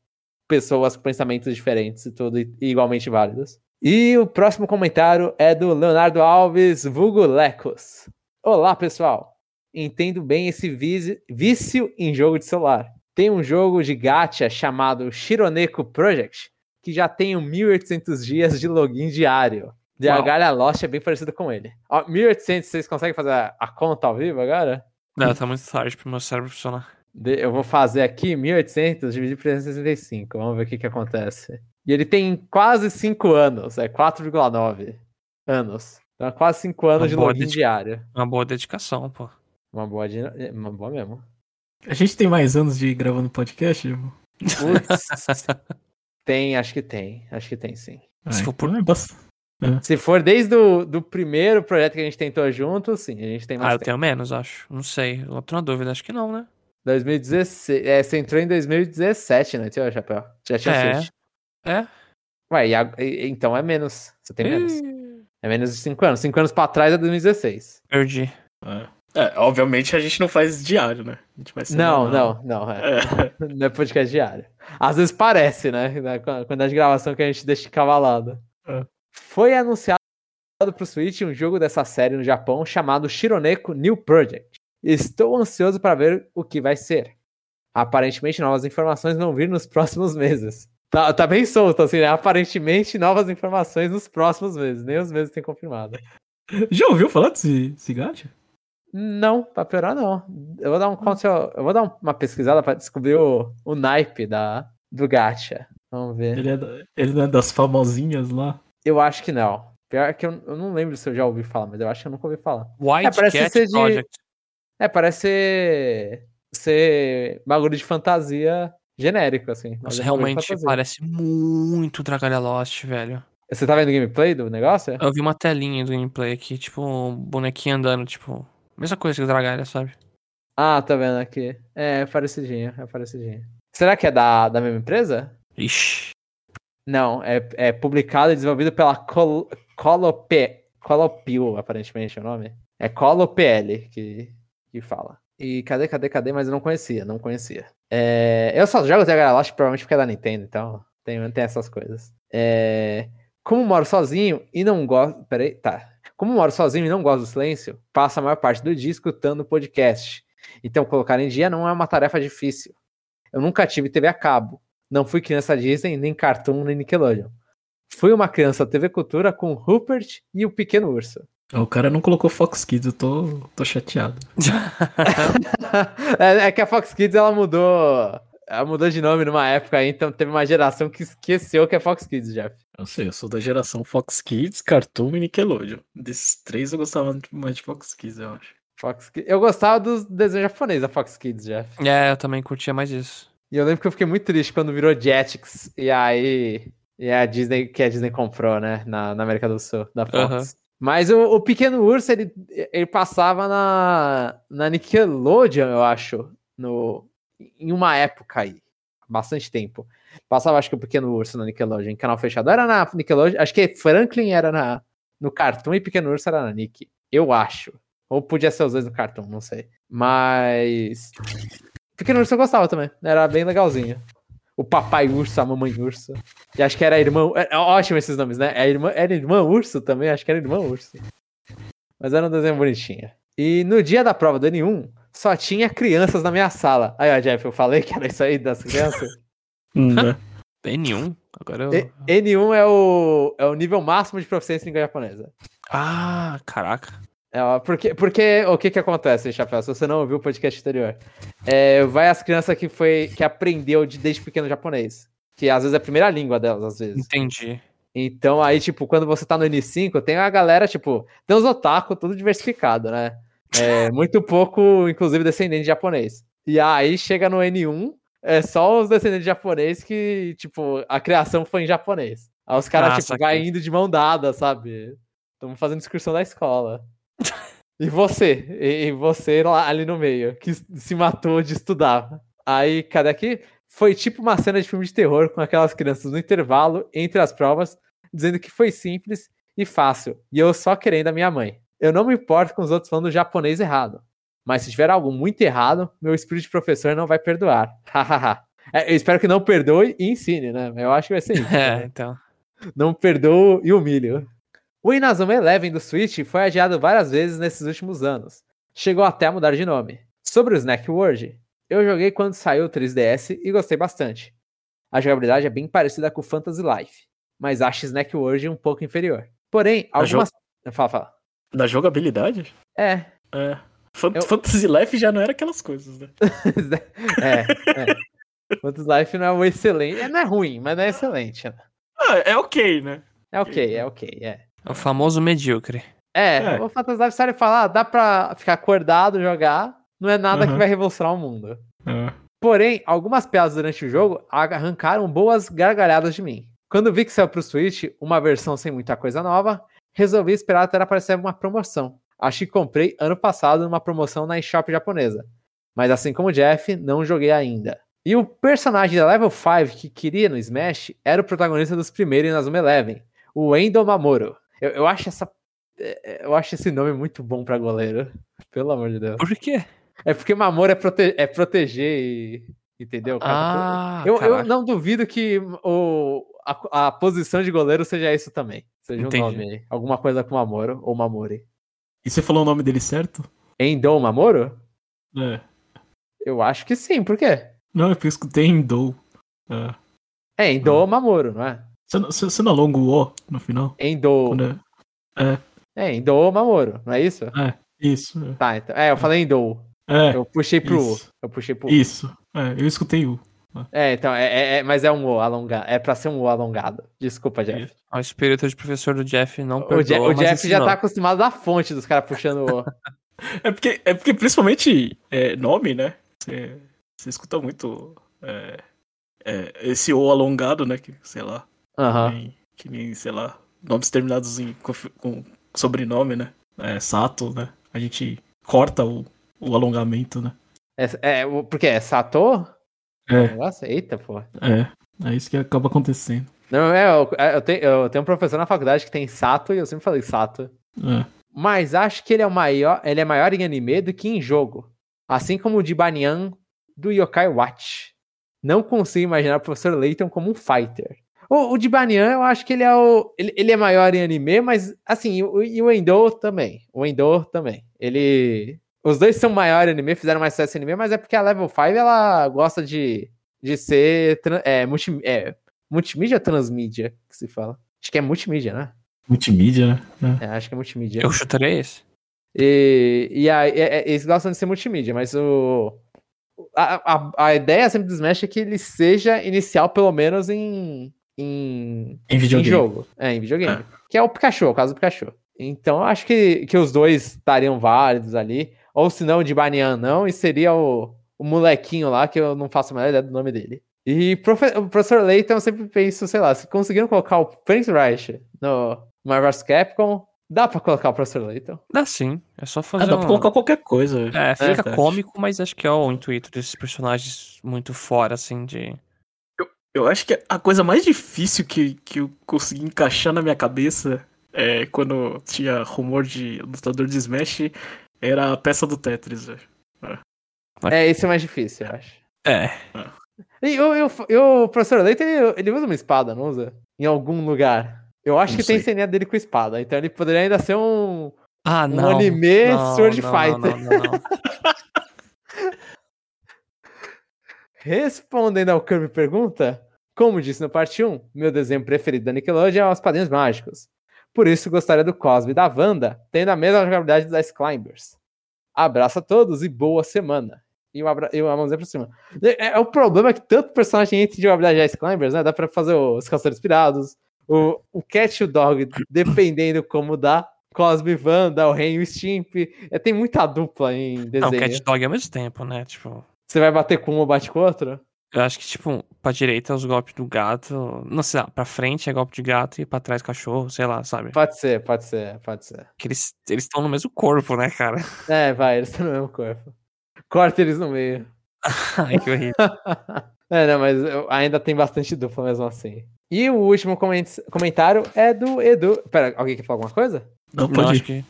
S2: pessoas com pensamentos diferentes e tudo e igualmente válidos. E o próximo comentário é do Leonardo Alves, vulgo Lecos. Olá, pessoal. Entendo bem esse vício em jogo de celular. Tem um jogo de gacha chamado Shironeko Project, que já tem 1.800 dias de login diário. E a Galha Lost é bem parecida com ele. Ó, 1.800, vocês conseguem fazer a conta ao vivo agora?
S3: Não, tá muito tarde pro meu cérebro funcionar.
S2: Eu vou fazer aqui 1.800 dividido por 365. Vamos ver o que que acontece. E ele tem quase 5 anos, é 4,9 anos. Então, é quase 5 anos uma de login diário.
S3: Uma boa dedicação, pô.
S2: Uma boa, uma boa mesmo.
S1: A gente tem mais anos de gravando podcast, irmão?
S2: tem, acho que tem. Acho que tem, sim.
S1: Ah, Se, for por... Então é
S2: é. Se for desde o do primeiro projeto que a gente tentou junto, sim, a gente tem mais
S3: Ah, eu
S2: tempo.
S3: tenho menos, acho. Não sei. Eu tô na dúvida, acho que não, né?
S2: 2016. É, você entrou em 2017, né, tio Chapéu? Já tinha
S3: é.
S2: Switch.
S3: É?
S2: Ué, e, então é menos. Você tem menos. É menos de 5 anos. 5 anos pra trás é 2016.
S3: Perdi.
S1: É. é. obviamente a gente não faz diário, né? A gente vai
S2: não, não, não, é. é. Não é podcast diário. Às vezes parece, né? Quando é de gravação que a gente deixa cavalado. É. Foi anunciado pro Switch um jogo dessa série no Japão chamado Shironeko New Project. Estou ansioso para ver o que vai ser. Aparentemente, novas informações vão vir nos próximos meses. Tá, tá bem solto, assim, né? Aparentemente, novas informações nos próximos meses. Nem os meses têm confirmado.
S1: Já ouviu falar desse, desse gacha?
S2: Não, pra piorar, não. Eu vou dar, um, eu vou dar uma pesquisada pra descobrir o, o naipe da, do gacha. Vamos ver.
S1: Ele é, ele não é das famosinhas lá?
S2: Eu acho que não. Pior que eu, eu, não lembro se eu já ouvi falar, mas eu acho que eu nunca ouvi falar.
S3: White é, parece Cat ser Project. De...
S2: É, parece ser... ser bagulho de fantasia genérico, assim.
S3: Nossa, realmente parece muito Dragalha Lost, velho.
S2: Você tá vendo gameplay do negócio?
S3: Eu vi uma telinha do gameplay aqui, tipo, um bonequinho andando, tipo, mesma coisa que o Dragalha, sabe?
S2: Ah, tá vendo aqui. É, é parecidinho, é parecidinho. Será que é da, da mesma empresa?
S3: Ixi.
S2: Não, é, é publicado e desenvolvido pela Col Colop Colopil, aparentemente é o nome. É Colopl que, que fala. E cadê, cadê, cadê? Mas eu não conhecia, não conhecia. É, eu só jogo Zelda Lost provavelmente porque é da Nintendo, então tem, tem essas coisas. É, como moro sozinho e não gosto. Peraí, tá. Como moro sozinho e não gosto do silêncio, passo a maior parte do dia escutando o podcast. Então colocar em dia não é uma tarefa difícil. Eu nunca tive TV a cabo. Não fui criança Disney, nem Cartoon, nem Nickelodeon. Fui uma criança TV Cultura com Rupert e o Pequeno Urso.
S1: O cara não colocou Fox Kids, eu tô, tô chateado.
S2: é, é, que a Fox Kids ela mudou. Ela mudou de nome numa época aí, então teve uma geração que esqueceu que é Fox Kids, Jeff.
S1: Eu sei, eu sou da geração Fox Kids, Cartoon e Nickelodeon. Desses três eu gostava mais de Fox Kids, eu acho.
S2: Fox Kids. Eu gostava dos desenhos japoneses da Fox Kids, Jeff.
S3: É, eu também curtia mais isso.
S2: E eu lembro que eu fiquei muito triste quando virou Jetix e aí. E a Disney, que a Disney comprou, né? Na, na América do Sul, da Fox. Uhum. Mas o, o, Pequeno Urso, ele, ele passava na, na Nickelodeon, eu acho, no, em uma época aí, bastante tempo. Passava, acho que o Pequeno Urso na Nickelodeon, canal fechado. Era na Nickelodeon, acho que Franklin era na, no Cartoon e Pequeno Urso era na Nick, eu acho. Ou podia ser os dois no Cartoon, não sei. Mas... Pequeno Urso eu gostava também, era bem legalzinho o papai urso, a mamãe urso. E acho que era a irmã. É, é ótimo esses nomes, né? É irmã, era irmã urso também, acho que era irmã urso. Mas era um desenho bonitinho. E no dia da prova do N1, só tinha crianças na minha sala. Aí, ó, Jeff, eu falei que era isso aí das crianças.
S3: N1? Agora eu...
S2: N1 é o, é o nível máximo de proficiência em língua japonesa.
S3: Ah, caraca.
S2: É, porque, porque o que que acontece, Chapéu? Se você não ouviu o podcast anterior, é, vai as crianças que foi que aprendeu de, desde pequeno japonês, que às vezes é a primeira língua delas, às vezes.
S3: Entendi.
S2: Então aí, tipo, quando você tá no N5, tem a galera, tipo, tem os otaku, tudo diversificado, né? É, muito pouco, inclusive, descendente de japonês. E aí chega no N1, é só os descendentes de japonês que, tipo, a criação foi em japonês. Aí os caras, tipo, vai indo de mão dada, sabe? Estamos fazendo excursão da escola. E você? E você lá ali no meio, que se matou de estudar. Aí, cadê aqui? Foi tipo uma cena de filme de terror com aquelas crianças no intervalo, entre as provas, dizendo que foi simples e fácil, e eu só querendo a minha mãe. Eu não me importo com os outros falando japonês errado, mas se tiver algo muito errado, meu espírito de professor não vai perdoar. Hahaha. É, eu espero que não perdoe e ensine, né? Eu acho que vai ser isso.
S3: É,
S2: né?
S3: então.
S2: Não perdoo e humilho. O Inazuma Eleven do Switch foi adiado várias vezes nesses últimos anos. Chegou até a mudar de nome. Sobre o Snack World, eu joguei quando saiu o 3DS e gostei bastante. A jogabilidade é bem parecida com o Fantasy Life, mas acho Snack World um pouco inferior. Porém,
S1: jo-
S2: algumas. Fala, fala.
S1: Da jogabilidade?
S2: É,
S1: É. Fan-
S2: Eu-
S1: Fantasy Life já não era aquelas coisas, né?
S2: é, é. Fantasy Life não é um excelente. é, Não é ruim, mas não é excelente. né?
S1: Ah, é ok, né?
S2: É ok, é ok, é.
S3: É o famoso medíocre.
S2: É,
S1: É.
S2: o Fantasy Life sério falar, dá pra ficar acordado, jogar, não é nada que
S1: Uhum.
S2: vai revolucionar o mundo.
S1: É.
S2: Porém, algumas piadas durante o jogo arrancaram boas gargalhadas de mim. Quando vi que saiu pro Switch uma versão sem muita coisa nova, resolvi esperar até aparecer uma promoção. Acho que comprei ano passado numa promoção na eShop japonesa. Mas assim como o Jeff, não joguei ainda. E o personagem da Level 5 que queria no Smash era o protagonista dos primeiros Inazuma Eleven, o Endo Mamoru. Eu, eu acho essa é, eu acho esse nome muito bom pra goleiro. Pelo amor de Deus.
S3: Por quê?
S2: É porque Mamor é, prote- é proteger e. Entendeu?
S3: Ah,
S2: eu, eu não duvido que o, a, a posição de goleiro seja isso também. Seja
S3: Entendi.
S2: um nome aí. Alguma coisa com Mamoro ou Mamori.
S1: E você falou o nome dele certo?
S2: Endo Mamoro?
S1: É.
S2: Eu acho que sim, por quê?
S1: Não, é porque eu escutei Endou. É.
S2: É Endo Mamoro, não é?
S1: Você, não- você, você não alonga o O no final?
S2: Endo.
S1: Quando é-
S2: É, Endo Mamoro, não é isso?
S1: Isso. é.
S2: Tá, então. É, eu falei Endo.
S1: É,
S2: Eu puxei pro U.
S1: isso.
S2: Eu puxei pro U.
S1: isso. É, eu escutei o.
S2: É, então, é, é- é- mas é um O alongado. É pra ser um O alongado. Desculpa, Jeff.
S3: O espírito de professor do Jeff não
S2: O,
S3: perdoa,
S2: Je- o Jeff já
S3: ensinou.
S2: tá acostumado da fonte dos caras puxando o O.
S1: É porque, é porque principalmente é, nome, né? Você, você escuta muito é, é, esse O alongado, né? Que, sei lá.
S2: Aham.
S1: Que, nem, que nem, sei lá, nomes terminados em, com, com sobrenome, né? É, Sato, né? A gente corta o, o alongamento, né?
S2: É, é, o- porque é Sato?
S1: É.
S2: Nossa, eita, pô.
S1: É, é isso que acaba acontecendo.
S2: Não, é, eu, eu, tenho, eu tenho um professor na faculdade que tem Sato e eu sempre falei Sato.
S1: É.
S2: Mas acho que ele é, o maior, ele é maior em anime do que em jogo. Assim como o de Banyan do Yokai Watch. Não consigo imaginar o professor Layton como um fighter. O, o de Banyan, eu acho que ele é o. Ele, ele é maior em anime, mas assim, e o, e o Endo também. O Endo também. Ele. Os dois são maiores em anime, fizeram mais sucesso anime, mas é porque a Level 5 ela gosta de, de ser é, multi, é, multimídia ou transmídia que se fala? Acho que é multimídia, né?
S1: Multimídia, né?
S2: É, acho que é multimídia.
S3: Eu chutaria esse.
S2: E, e aí, é- é- eles gostam de ser multimídia, mas o. A, a, a ideia sempre do Smash é que ele seja inicial, pelo menos, em. em,
S1: Em
S2: em
S1: videogame.
S2: jogo. É, em videogame. Que é o Pikachu, é o caso do Pikachu. Então, eu acho que, que os dois estariam válidos ali. Ou se não, o de Banyan não, e seria o, o molequinho lá, que eu não faço a menor ideia do nome dele. E profe- o professor Layton, eu sempre penso, sei lá, se conseguiram colocar o Prince Reich no Marvel vs. Capcom, dá pra colocar o professor Layton.
S3: Dá sim. É só fazer
S1: Ah, dá
S3: um...
S1: pra colocar qualquer coisa.
S3: É, fica
S1: verdade.
S3: cômico, mas acho que é o intuito desses personagens muito fora, assim, de...
S1: Eu acho que a coisa mais difícil que, que eu consegui encaixar na minha cabeça é, quando tinha rumor de lutador de Smash era a peça do Tetris. velho.
S2: É, esse é mais difícil, eu acho.
S3: É.
S2: E o, e o- e o professor Layton, ele, ele usa uma espada, não usa? Em algum lugar. Eu acho
S1: Não
S2: que tem
S1: sei.
S2: ceninha dele com espada, então ele poderia ainda ser um,
S3: Ah,
S2: um
S3: não.
S2: anime
S3: não,
S2: Sword
S3: não,
S2: Fighter.
S3: Não, não, não.
S2: Respondendo ao Kirby pergunta, como disse no parte 1, meu desenho preferido da Nickelodeon é os Padrinhos Mágicos. Por isso gostaria do Cosme e da Wanda, tendo a mesma jogabilidade das Climbers. Abraço a todos e boa semana. E um abra... e uma mãozinha pra cima. É, é o problema é que tanto personagem entra de jogabilidade das Climbers, né? Dá pra fazer os Caçadores Inspirados, o, o Cat e o Dog, dependendo como dá. Cosme Wanda, o Ren e o Stimp. É, tem muita dupla em
S3: Não,
S2: desenho.
S3: Cat Dog ao mesmo tempo, né? Tipo,
S2: Você vai bater com um ou bate com o outro?
S3: Eu acho que, tipo, pra direita é os golpes do gato. Não sei lá, pra frente é golpe de gato e pra trás cachorro, sei lá, sabe?
S2: Pode ser, pode ser, pode ser.
S3: Que eles estão no mesmo corpo, né, cara?
S2: É, vai, eles estão no mesmo corpo. Corta eles no meio.
S3: Ai, que horrível.
S2: é, não, mas eu- ainda tem bastante dupla mesmo assim. E o último coment- comentário é do Edu. Pera, alguém quer falar alguma coisa?
S1: Não,
S3: Não,
S1: pode
S3: acho
S1: ir.
S3: que...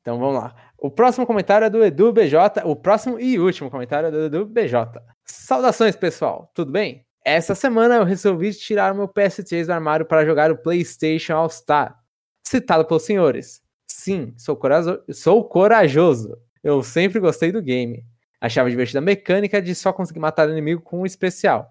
S2: Então vamos lá. O próximo comentário é do Edu BJ. O próximo e último comentário é do Edu BJ. Saudações, pessoal. Tudo bem? Essa semana eu resolvi tirar meu PS3 do armário para jogar o PlayStation All Star. Citado pelos senhores. Sim, sou, corazo- sou corajoso. Eu sempre gostei do game. Achava divertida a mecânica de só conseguir matar o inimigo com um especial.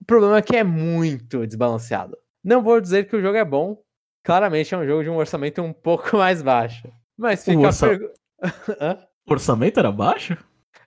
S2: O problema é que é muito desbalanceado. Não vou dizer que o jogo é bom. Claramente é um jogo de um orçamento um pouco mais baixo. Mas
S1: O
S2: fica a
S1: orça-
S2: pergunta. Hã?
S1: O orçamento era baixo?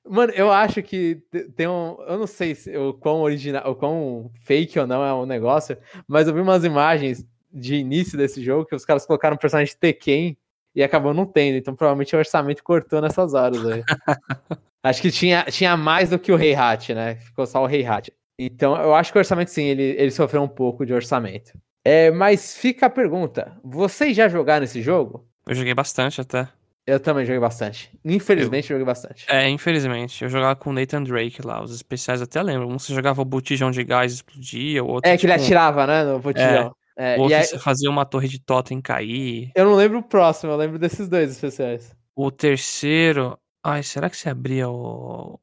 S2: Mano, eu acho que te- tem um. Eu não sei se o quão original, o quão fake ou não é um negócio, mas eu vi umas imagens de início desse jogo que os caras colocaram um personagem de Tekken e acabou não tendo. Então provavelmente o orçamento cortou nessas horas aí. acho que tinha, tinha mais do que o Rei Hat, né? Ficou só o Rei Hat. Então eu acho que o orçamento sim, ele, ele sofreu um pouco de orçamento. É, mas fica a pergunta: vocês já jogaram esse jogo?
S3: Eu joguei bastante até.
S2: Eu também joguei bastante. Infelizmente, joguei bastante.
S3: É, infelizmente. Eu jogava com o Nathan Drake lá, os especiais até lembro. Um você jogava o botijão de gás e explodia, o outro.
S2: É, que ele atirava, né, no botijão. É,
S3: O
S2: e
S3: outro
S2: aí,
S3: você fazia uma torre de totem cair.
S2: eu não lembro o próximo, eu lembro desses dois especiais.
S3: O terceiro. Ai, será que você abria o.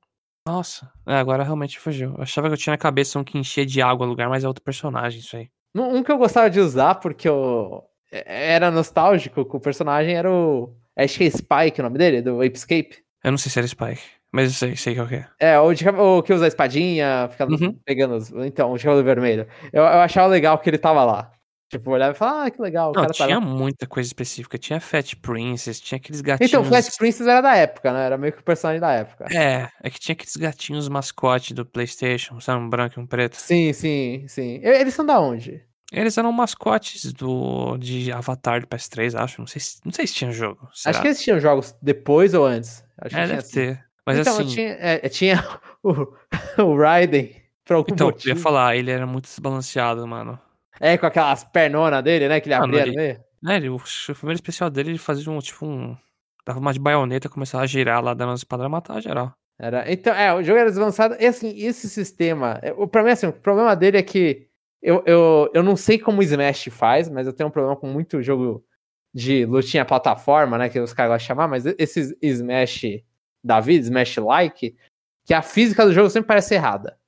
S3: Nossa, é, agora realmente fugiu. Eu achava que eu tinha na cabeça um que enchia de água o lugar, mas é outro personagem, isso aí.
S2: Um um que eu gostava de usar, porque eu é, era nostálgico com o personagem, era o. Acho que é Spike o nome dele, do Apescape.
S3: Eu não sei se era Spike, mas eu sei, sei qual que é.
S2: É, o, de, o que usa a espadinha, fica
S3: Uhum.
S2: pegando os. Então, o de cabelo vermelho. Eu, eu achava legal que ele tava lá. Tipo, olhava e falava, ah, que legal, o
S3: Não,
S2: cara tá
S3: tinha
S2: lá.
S3: muita coisa específica. Tinha Fat Princess, tinha aqueles gatinhos.
S2: Então, Flash Princess era da época, né? Era meio que o personagem da época.
S3: É, é que tinha aqueles gatinhos mascote do PlayStation, sabe? Um branco e um preto.
S2: Sim, sim, sim. Eles são da onde?
S3: Eles eram mascotes do de Avatar do PS3, acho. Não sei se, não sei se tinha jogo.
S2: Acho
S3: será?
S2: que eles tinham jogos depois ou antes. Acho
S3: É,
S2: tinha
S3: deve
S2: assim.
S3: ter. Mas
S2: então,
S3: assim.
S2: tinha, é, tinha o, o Raiden, por algum
S3: Então, eu
S2: motivo.
S3: ia falar, ele era muito desbalanceado, mano.
S2: É, com aquelas pernonas dele, né? Que ele
S3: Ah,
S2: abria
S3: não,
S2: no meio.
S3: É, ele, o, o primeiro especial dele, ele fazia um, tipo, um. Dava uma de baioneta, começava a girar lá, dando as espadas e matar geral.
S2: Era, então, é, o jogo era desbalanceado. E assim, esse sistema. é, pra mim, assim, o problema dele é que eu, eu, eu não sei como o Smash faz, mas eu tenho um problema com muito jogo de lutinha plataforma, né? Que os caras gostam de chamar, mas esses Smash da vida, Smash like, que a física do jogo sempre parece errada.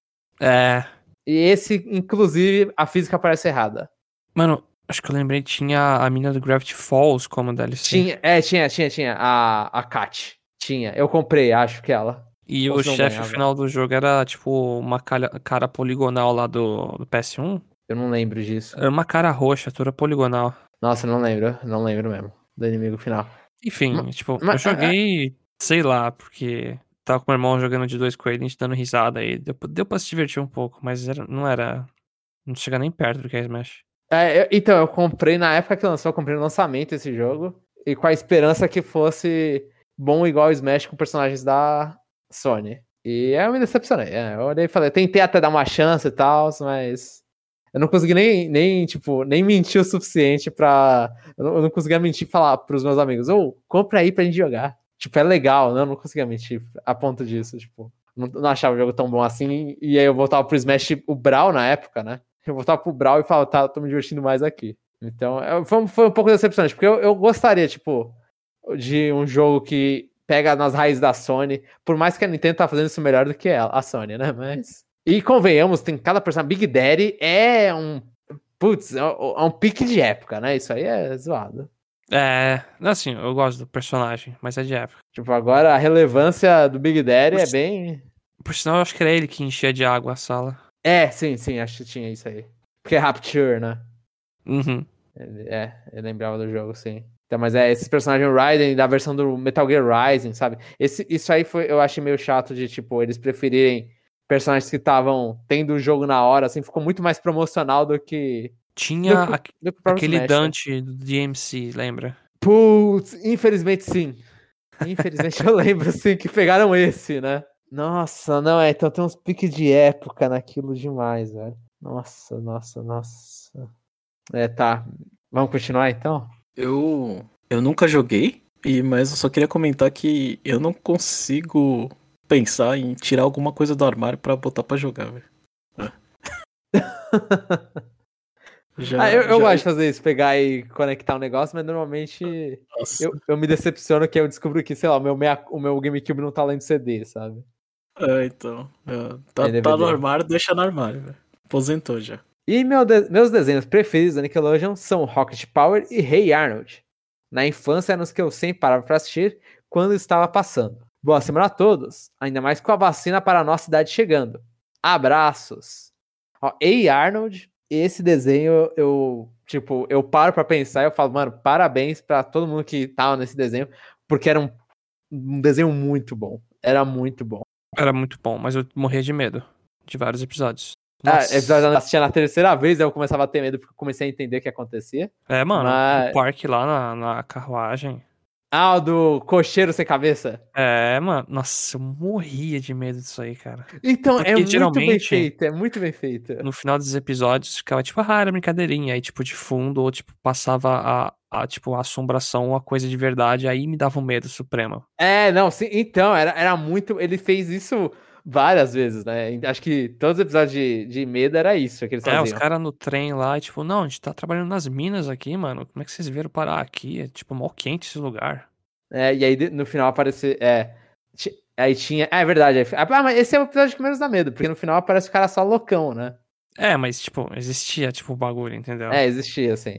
S3: É.
S2: E esse, inclusive, a física parece errada.
S3: Mano, acho que eu lembrei, tinha a mina do Gravity Falls como DLC.
S2: Tinha, é, tinha, tinha, tinha. A, a Kat. Tinha. Eu comprei, acho que ela.
S3: E
S2: Ou
S3: o chefe final do jogo era, tipo, uma cara poligonal lá do, do PS1.
S2: Eu não lembro disso.
S3: Era uma cara roxa, toda poligonal.
S2: Nossa, não lembro. Não lembro mesmo. Do inimigo final.
S3: Enfim, tipo, eu joguei, sei lá, porque tava com meu irmão jogando de dois com ele, a gente dando risada aí. Deu, pra- deu pra se divertir um pouco, mas era- não era. Não chega nem perto do que é Smash.
S2: É, eu- então, eu comprei na época que lançou, eu comprei no lançamento esse jogo. E com a esperança que fosse bom igual o Smash com personagens da Sony. E eu me decepcionei. É, eu olhei e falei, tentei até dar uma chance e tal, mas. Eu não consegui nem, nem, tipo, nem mentir o suficiente pra. Eu não, não conseguia mentir e falar pros meus amigos, ô, compra aí pra gente jogar. Tipo, é legal, né? Eu não conseguia mentir a ponto disso, tipo. Não, não achava o jogo tão bom assim. E aí eu voltava pro Smash, o Brawl na época, né? Eu voltava pro Brawl e falava, tá, tô me divertindo mais aqui. Então, é, foi, foi um pouco decepcionante, porque eu, eu gostaria, tipo, de um jogo que pega nas raízes da Sony, por mais que a Nintendo tá fazendo isso melhor do que ela, a Sony, né? Mas. E convenhamos, tem cada personagem. Big Daddy é um. Putz, é um, é um pique de época, né? Isso aí é zoado.
S3: É, assim, eu gosto do personagem, mas é de época.
S2: Tipo, agora a relevância do Big Daddy é
S3: Nossa.
S2: bem.
S3: Por sinal, eu acho que era ele que enchia de água a sala.
S2: É, sim, sim, acho que tinha isso aí. Porque é Rapture, né?
S3: Uhum.
S2: Ele- É, eu lembrava do jogo, sim. Então, mas é, esses personagens Raiden da versão do Metal Gear Rising, sabe? Esse, isso aí foi, eu achei meio chato de, tipo, eles preferirem personagens que estavam tendo o jogo na hora, assim, ficou muito mais promocional do que,
S3: Tinha
S2: Do que- do que
S3: aquele
S2: Smash, né?
S3: Dante do DMC, lembra?
S2: Putz, infelizmente sim. Infelizmente eu lembro, sim, que pegaram esse, né? Nossa, não, é, então tem uns piques de época naquilo demais, velho. Nossa, nossa, nossa. É, tá. Vamos continuar então?
S1: Eu, eu nunca joguei, e, mas eu só queria comentar que eu não consigo pensar em tirar alguma coisa do armário pra botar pra jogar, velho. Já,
S2: Ah, eu, eu
S1: já-
S2: gosto de fazer isso, pegar e conectar um negócio, mas normalmente eu, eu me decepciono que eu descubro que, sei lá, o meu, meia- o meu GameCube não tá lendo CD, sabe?
S1: É, então. é, tá,
S2: É
S1: tá no armário, deixa no armário, velho. Aposentou já.
S2: E meu de- meus desenhos preferidos da Nickelodeon são Rocket Power e Hey Arnold. Na infância eram os que eu sempre parava pra assistir quando estava passando. Boa semana a todos, ainda mais com a vacina para a nossa idade chegando. Abraços. Ó, Hey Arnold, esse desenho eu, tipo, eu paro pra pensar e eu falo, mano, parabéns pra todo mundo que tava nesse desenho, porque era um, um desenho muito bom. Era muito bom.
S3: Era muito bom, mas eu morria de medo de vários episódios.
S2: Ah,
S3: Nossa.
S2: episódio eu assistia na terceira vez, aí eu começava a ter medo porque eu comecei a entender o que acontecia.
S3: É, mano,
S2: Mas-
S3: o parque lá na, na carruagem.
S2: Ah, o do cocheiro sem cabeça.
S3: É, mano, nossa, eu morria de medo disso aí, cara.
S2: Então,
S3: Porque
S2: é muito bem feito, é muito bem feito.
S3: No final dos episódios ficava tipo, ah, era brincadeirinha. Aí, tipo, de fundo, ou tipo, passava a, a tipo, a assombração, uma coisa de verdade, aí me dava um medo supremo.
S2: É, não, sim, então, era, era muito. Ele fez isso várias vezes, né? Acho que todos os episódios de, de medo era isso que eles
S3: É, os caras no trem lá, tipo, não, a gente tá trabalhando nas minas aqui, mano. Como é que vocês vieram parar aqui? É, tipo, mó quente esse lugar.
S2: É, e aí no final aparece. É. Aí tinha. É, é verdade. aí- Ah, mas esse é o episódio que menos dá medo, porque no final aparece o cara só loucão, né?
S3: É, mas, tipo, existia, tipo, o bagulho, entendeu?
S2: É, existia, assim.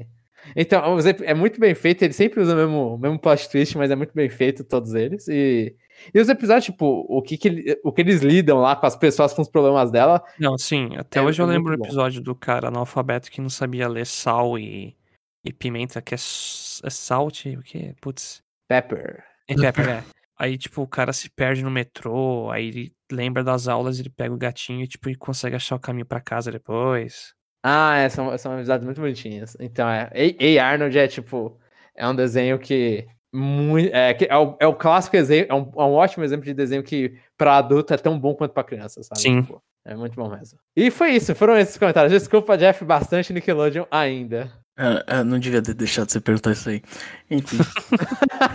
S2: Então, é muito bem feito, ele sempre usa o mesmo, o mesmo plot twist, mas é muito bem feito todos eles. E, e os episódios, tipo, o que, que, ele- o que eles lidam lá com as pessoas com os problemas dela.
S3: Não, sim, até
S2: É-
S3: hoje eu lembro o
S2: muito bom.
S3: episódio do cara analfabeto que não sabia ler sal e, e pimenta, que é, é salt, o que? Putz.
S2: Pepper.
S3: É pepper, é. Aí, tipo, o cara se perde no metrô, aí ele lembra das aulas, ele pega o gatinho e, tipo, consegue achar o caminho pra casa depois.
S2: Ah, é, são, são amizades muito bonitinhas. Então, é. Ei, Ei Arnold é tipo. É um desenho que. Muito, é, que é, o, é o clássico exemplo. É um, é um ótimo exemplo de desenho que pra adulto é tão bom quanto pra criança, sabe?
S3: Sim.
S2: Tipo, é muito bom mesmo. E foi isso, foram esses comentários. Desculpa, Jeff, bastante Nickelodeon ainda.
S1: É, é, não devia ter deixado você perguntar isso aí. Enfim.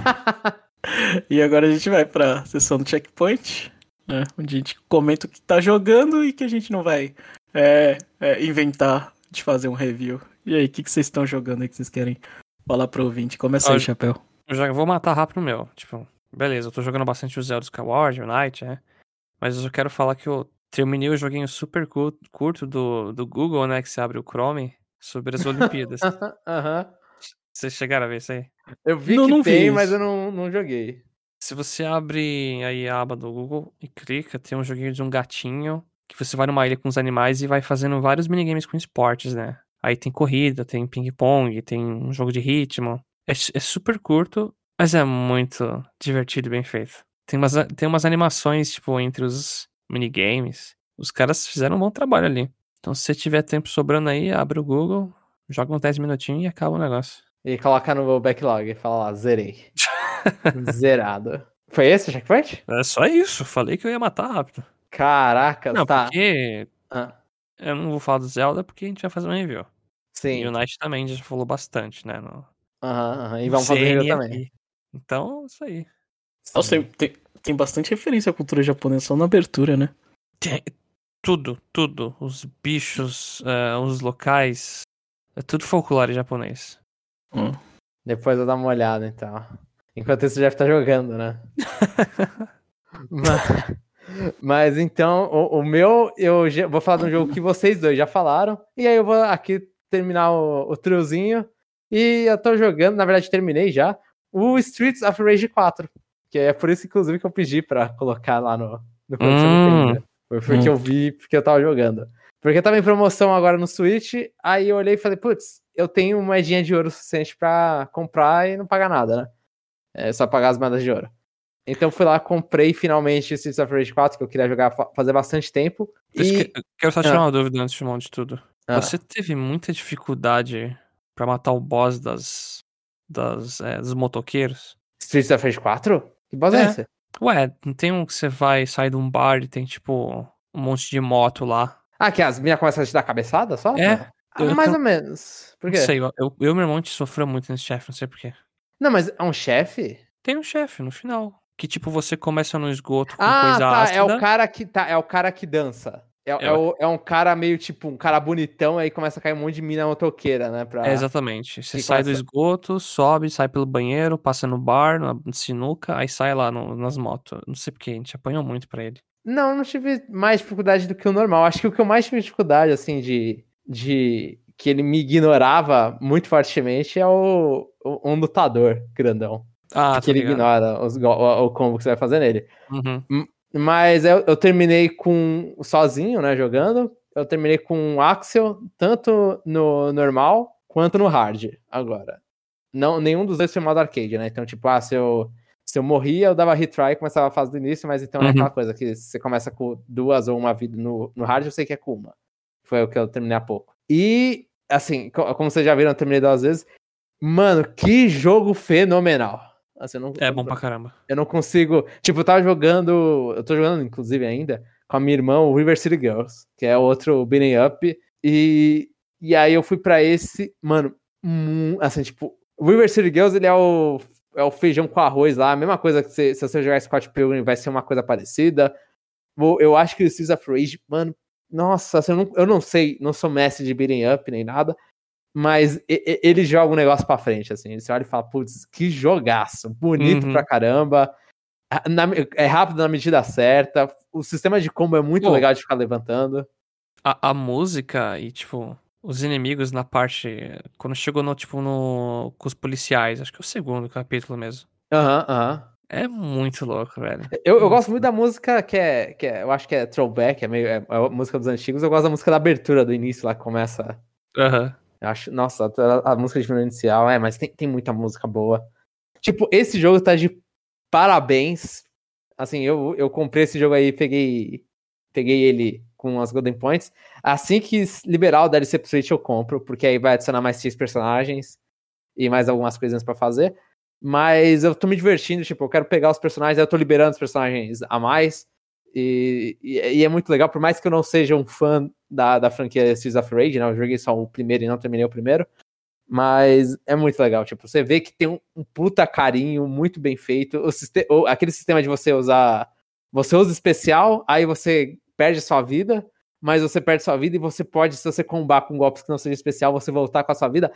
S1: e agora a gente vai pra sessão do checkpoint, né? Onde a gente comenta o que tá jogando e que a gente não vai é, é, inventar de fazer um review. E aí, o que, que vocês estão jogando aí que vocês querem falar pro ouvinte? Começa aí, Chapéu.
S3: Eu já vou matar rápido o meu. Tipo, beleza, eu tô jogando bastante o Zelda Skyward, o Knight, né? Mas eu só quero falar que eu terminei o joguinho super cu- curto do, do Google, né? Que você abre o Chrome, sobre as Olimpíadas.
S2: Aham.
S3: Vocês chegaram a ver isso aí?
S2: Eu vi
S1: Não,
S2: que
S1: não vi
S2: tem,
S1: isso.
S2: mas eu não, não joguei.
S3: Se você abre aí a aba do Google e clica, tem um joguinho de um gatinho que você vai numa ilha com os animais e vai fazendo vários minigames com esportes, né? Aí tem corrida, tem ping-pong, tem um jogo de ritmo. É, é super curto, mas é muito divertido e bem feito. Tem umas, tem umas animações, tipo, entre os minigames. Os caras fizeram um bom trabalho ali. Então, se você tiver tempo sobrando aí, abre o Google, joga uns 10 minutinhos e acaba o negócio.
S2: E coloca no backlog e fala lá, zerei. Zerado. Foi esse o checkpoint?
S3: É só isso, falei que eu ia matar rápido.
S2: Caraca,
S3: Não,
S2: tá.
S3: porque
S2: Ah,
S3: Eu não vou falar do Zelda porque a gente vai fazer um review.
S2: sim.
S3: E o Knight também já falou bastante, né? No
S2: Aham, aham. E vamos fazer também.
S3: Então, isso aí.
S1: Nossa, tem, tem, tem bastante referência à cultura japonesa só na abertura, né?
S3: Tem tudo, tudo. Os bichos, eh, os locais. É tudo folclore japonês.
S1: Hum.
S2: Depois eu dar uma olhada, então. Enquanto isso, o Jeff tá jogando, né? mas, mas então, o, o meu, eu já- vou falar de um jogo que vocês dois já falaram. E aí eu vou aqui terminar o, o triozinho. E eu tô jogando, na verdade terminei já, o Streets of Rage 4. Que é por isso, inclusive, que eu pedi pra colocar lá no, no
S3: Hum.
S2: Foi porque eu vi, porque eu tava jogando. Porque tava em promoção agora no Switch, aí eu olhei e falei, putz, eu tenho moedinha de ouro suficiente pra comprar e não pagar nada, né? É só pagar as moedas de ouro. Então fui lá, comprei finalmente Streets of Rage 4, que eu queria jogar fa- fazer bastante tempo. E...
S3: eu quero só tirar
S2: Ah.
S3: uma dúvida antes de monte de tudo.
S2: Ah,
S3: Você teve muita dificuldade pra matar o boss das, das, eh, dos motoqueiros?
S2: Streets of Rage 4? Que boss é,
S3: É.
S2: esse?
S3: Ué, não tem um que você vai sair de um bar e tem, tipo, um monte de moto lá?
S2: Ah, que as minhas começam a te dar cabeçada só?
S3: É.
S2: Ah, mais
S3: eu-
S2: ou menos. Por quê?
S3: Não sei, eu, eu, eu e meu irmão, gente sofreu muito nesse chefe, não sei porquê.
S2: Não, mas é um chefe?
S3: Tem um chefe no final. Que tipo, você começa no esgoto com
S2: Ah,
S3: coisa
S2: tá.
S3: ácida.
S2: É o cara que tá. É o cara que dança. É, é, o- é um cara meio tipo, um cara bonitão, aí começa a cair um monte de mina motoqueira, né? Pra...
S3: É, exatamente. Você sai do
S2: começa-
S3: esgoto, sobe, sai pelo banheiro, passa no bar, na sinuca, aí sai lá no- nas motos. Não sei porque, a gente apanhou muito pra ele.
S2: Não, eu não tive mais dificuldade do que o normal. Acho que o que eu mais tive dificuldade, assim, de. de que ele me ignorava muito fortemente é o, o- um lutador grandão.
S3: Ah,
S2: que ele
S3: ligado.
S2: ignora os, o, o combo que você vai fazer nele.
S3: Uhum.
S2: Mas eu, eu terminei com sozinho, né, jogando. Eu terminei com o Axel, tanto no normal quanto no hard, agora. Não, nenhum dos dois foi modo arcade, né? Então, tipo, ah, se eu, se eu morria, eu dava retry e começava a fase do início, mas então é
S3: Uhum.
S2: aquela coisa que você começa com duas ou uma vida no, no hard, eu sei que é com uma. Foi o que eu terminei há pouco. E, assim, co- como vocês já viram, eu terminei duas vezes. Mano, que jogo fenomenal. Assim, não,
S3: É bom pra caramba.
S2: eu não consigo. Tipo, eu tava jogando. Eu tô jogando, inclusive, ainda, com a minha irmã, o River City Girls, que é outro beating up. E, e aí eu fui pra esse. Mano, mu- assim, tipo, o River City Girls, ele é o, é o feijão com arroz lá. A mesma coisa que você- se você jogar Scott Pilgrim, vai ser uma coisa parecida. Eu acho que o Seas of Rage, mano, nossa, assim, eu, não, eu não sei, não sou mestre de beating up nem nada. Mas ele joga um negócio pra frente, assim. Você olha e fala, putz, que jogaço. Bonito
S3: Uhum.
S2: pra caramba. Na- é rápido na medida certa. O sistema de combo é muito
S3: Pô.
S2: legal de ficar levantando.
S3: A, a música e, tipo, os inimigos na parte. Quando chegou no, tipo, no. Com os policiais, acho que é o segundo capítulo mesmo.
S2: Aham, aham.
S3: É muito louco, velho.
S2: Eu, eu gosto muito da música que é, que é. Eu acho que é throwback, é meio. É, é a música dos antigos. Eu gosto da música da abertura do início lá que começa.
S3: Aham.
S2: Eu acho. Nossa, a, a música inicial, é, mas tem, tem muita música boa. Tipo, esse jogo tá de parabéns. Assim, eu, eu comprei esse jogo aí peguei, peguei ele com as Golden Points. Assim que liberar o DLC pro Switch, eu compro, porque aí vai adicionar mais seis personagens e mais algumas coisinhas pra fazer. Mas eu tô me divertindo, tipo, eu quero pegar os personagens, aí eu tô liberando os personagens a mais. E, e, e é muito legal, por mais que eu não seja um fã da, da franquia Seas of Rage, né? Eu joguei só o primeiro e não terminei o primeiro. Mas é muito legal, tipo, você vê que tem um, um puta carinho muito bem feito. O siste- o- aquele sistema de você usar. Você usa especial, aí você perde sua vida, mas você perde sua vida e você pode, se você combar com golpes que não seja especial, você voltar com a sua vida.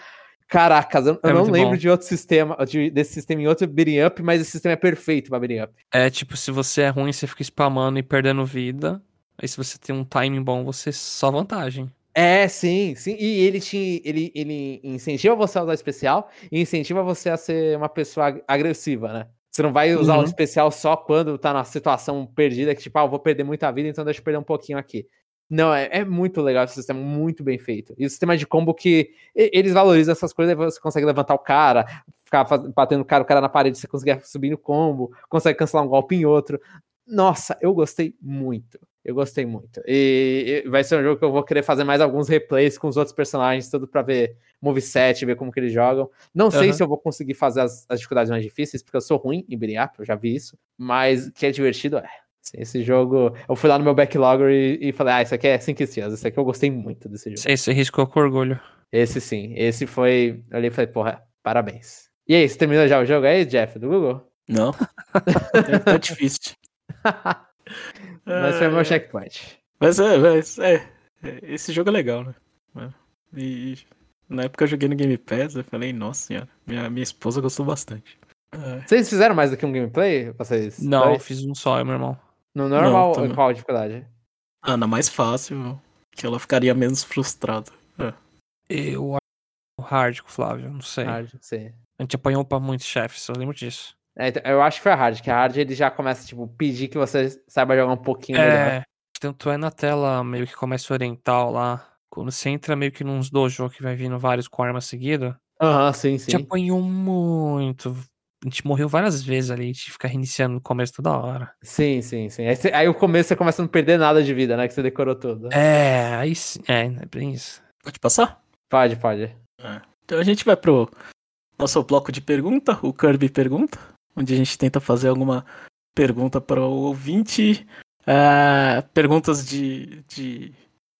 S2: Caracas, eu, eu
S3: É
S2: não
S3: muito
S2: lembro
S3: bom.
S2: de outro sistema, de- desse sistema em outro beating up, mas esse sistema é perfeito pra beating up.
S3: É tipo, se você é ruim, você fica spamando e perdendo vida. Aí se você tem um timing bom, você só vantagem.
S2: É, sim, sim. E ele te, ele, ele incentiva você a usar o especial e incentiva você a ser uma pessoa ag- agressiva, né? Você não vai usar o
S3: Uhum.
S2: especial só quando tá na situação perdida, que tipo, ah, eu vou perder muita vida, então deixa eu perder um pouquinho aqui. Não, é, é muito legal esse sistema, muito bem feito. E o sistema de combo que eles valorizam essas coisas, você consegue levantar o cara, ficar batendo o cara, o cara na parede, você consegue subir no combo, consegue cancelar um golpe em outro. Nossa, eu gostei muito. Eu gostei muito. E, e vai ser um jogo que eu vou querer fazer mais alguns replays com os outros personagens, tudo pra ver moveset, ver como que eles jogam. Não sei se eu vou conseguir fazer as, as dificuldades mais difíceis, porque eu sou ruim em beating up, eu já vi isso. Mas que é divertido, é. Assim, esse jogo, eu fui lá no meu backlog e, e falei, ah, isso aqui é 5 estrelas, esse aqui eu gostei muito desse jogo.
S3: Você, você riscou com orgulho.
S2: Esse sim, esse foi. Eu olhei e falei, porra, parabéns. E aí, você terminou já o jogo aí, Jeff, do Google?
S1: Não. é, tá difícil.
S2: Mas foi o meu
S1: É,
S2: checkpoint.
S1: Mas é, mas é, é, Esse jogo é legal, né? É. E, na época eu joguei no Game Pass, eu falei, nossa senhora, minha, minha esposa gostou bastante. É.
S2: Vocês fizeram mais do que um gameplay? Vocês
S3: Não,
S2: dois?
S3: eu fiz um só, meu irmão.
S2: No normal,
S1: Não, também.
S2: qual a dificuldade?
S1: Ah, na mais fácil, que ela ficaria menos frustrada.
S3: Eu acho o hard com o Flávio, não sei.
S2: Hard, sim.
S3: A gente apanhou pra muitos chefes, eu lembro disso.
S2: É, então, eu acho que foi a hard, que a hard ele já começa, tipo, pedir que você saiba jogar um pouquinho melhor.
S3: É, tanto é na tela meio que começa oriental lá. Quando você entra meio que nos dojo que vai vindo vários com arma seguida,
S2: Aham, sim,
S3: a gente
S2: sim.
S3: apanhou muito. A gente morreu várias vezes ali, a gente fica reiniciando no começo toda hora.
S2: Sim, sim, sim. Aí, você- aí o começo você começa a não perder nada de vida, né? Que você decorou tudo.
S3: É, aí sim. É, é bem isso.
S1: Pode passar?
S2: Pode, pode.
S1: Então a gente vai pro nosso bloco de pergunta, o Kirby Pergunta, onde a gente tenta fazer alguma pergunta para o ouvinte. Ah, perguntas de, de,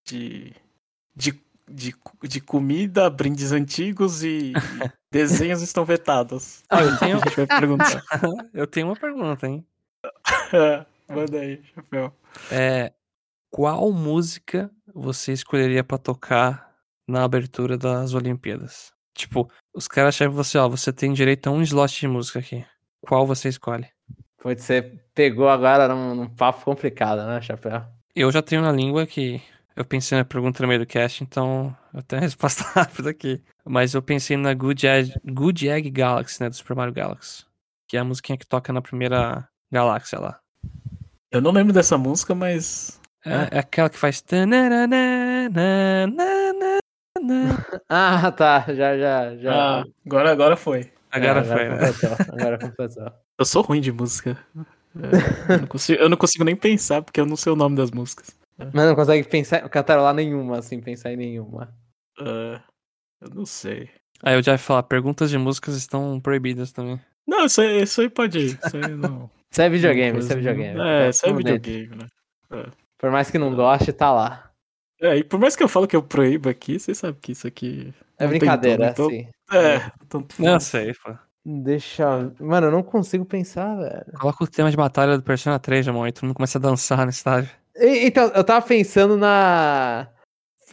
S1: de, de, de, de comida, brindes antigos e desenhos estão vetados.
S3: Ah, eu tenho,
S1: A gente vai perguntar.
S3: eu tenho uma pergunta, hein?
S1: É, Manda aí, chapéu.
S3: É, qual música você escolheria pra tocar na abertura das Olimpíadas? Tipo, os caras pra você, ó, você tem direito a um slot de música aqui. Qual você escolhe?
S2: Putz, você pegou agora num, num papo complicado, né, Chapéu?
S3: Eu já tenho na língua que eu pensei na pergunta no meio do cast, então eu tenho a resposta rápida aqui. Mas eu pensei na Good Egg, Good Egg Galaxy, né, do Super Mario Galaxy. Que é a musiquinha que toca na primeira galáxia lá.
S1: Eu não lembro dessa música, mas.
S3: É, é aquela que faz.
S2: Ah, tá. Já, já, já.
S1: Ah, agora, agora foi.
S3: Agora
S2: É,
S3: foi, né?
S2: completou, Agora completou.
S1: Eu sou ruim de música. É, eu, não consigo, eu não consigo nem pensar, porque eu não sei o nome das músicas.
S2: Mas não consegue pensar, cantarolar nenhuma, assim, pensar em nenhuma.
S1: É, eu não sei.
S3: Aí eu já ia falar, perguntas de músicas estão proibidas também.
S1: Não, isso aí, isso aí pode ir. Isso aí não.
S2: Isso é videogame, isso é videogame.
S1: É,
S2: Tá
S1: isso é videogame, né?
S2: Por mais que não goste, tá lá.
S1: É, e por mais que eu falo que eu proíbo aqui, vocês sabem que isso aqui.
S2: É
S1: Não
S2: brincadeira,
S1: tom,
S2: assim.
S1: É, tanto
S3: Não
S1: faz.
S3: sei, pô.
S2: Deixa. Mano, eu não consigo pensar, velho.
S3: Coloca o tema de batalha do Persona 3, Jamon, e todo mundo começa a dançar no estádio.
S2: E- Então, eu tava pensando na.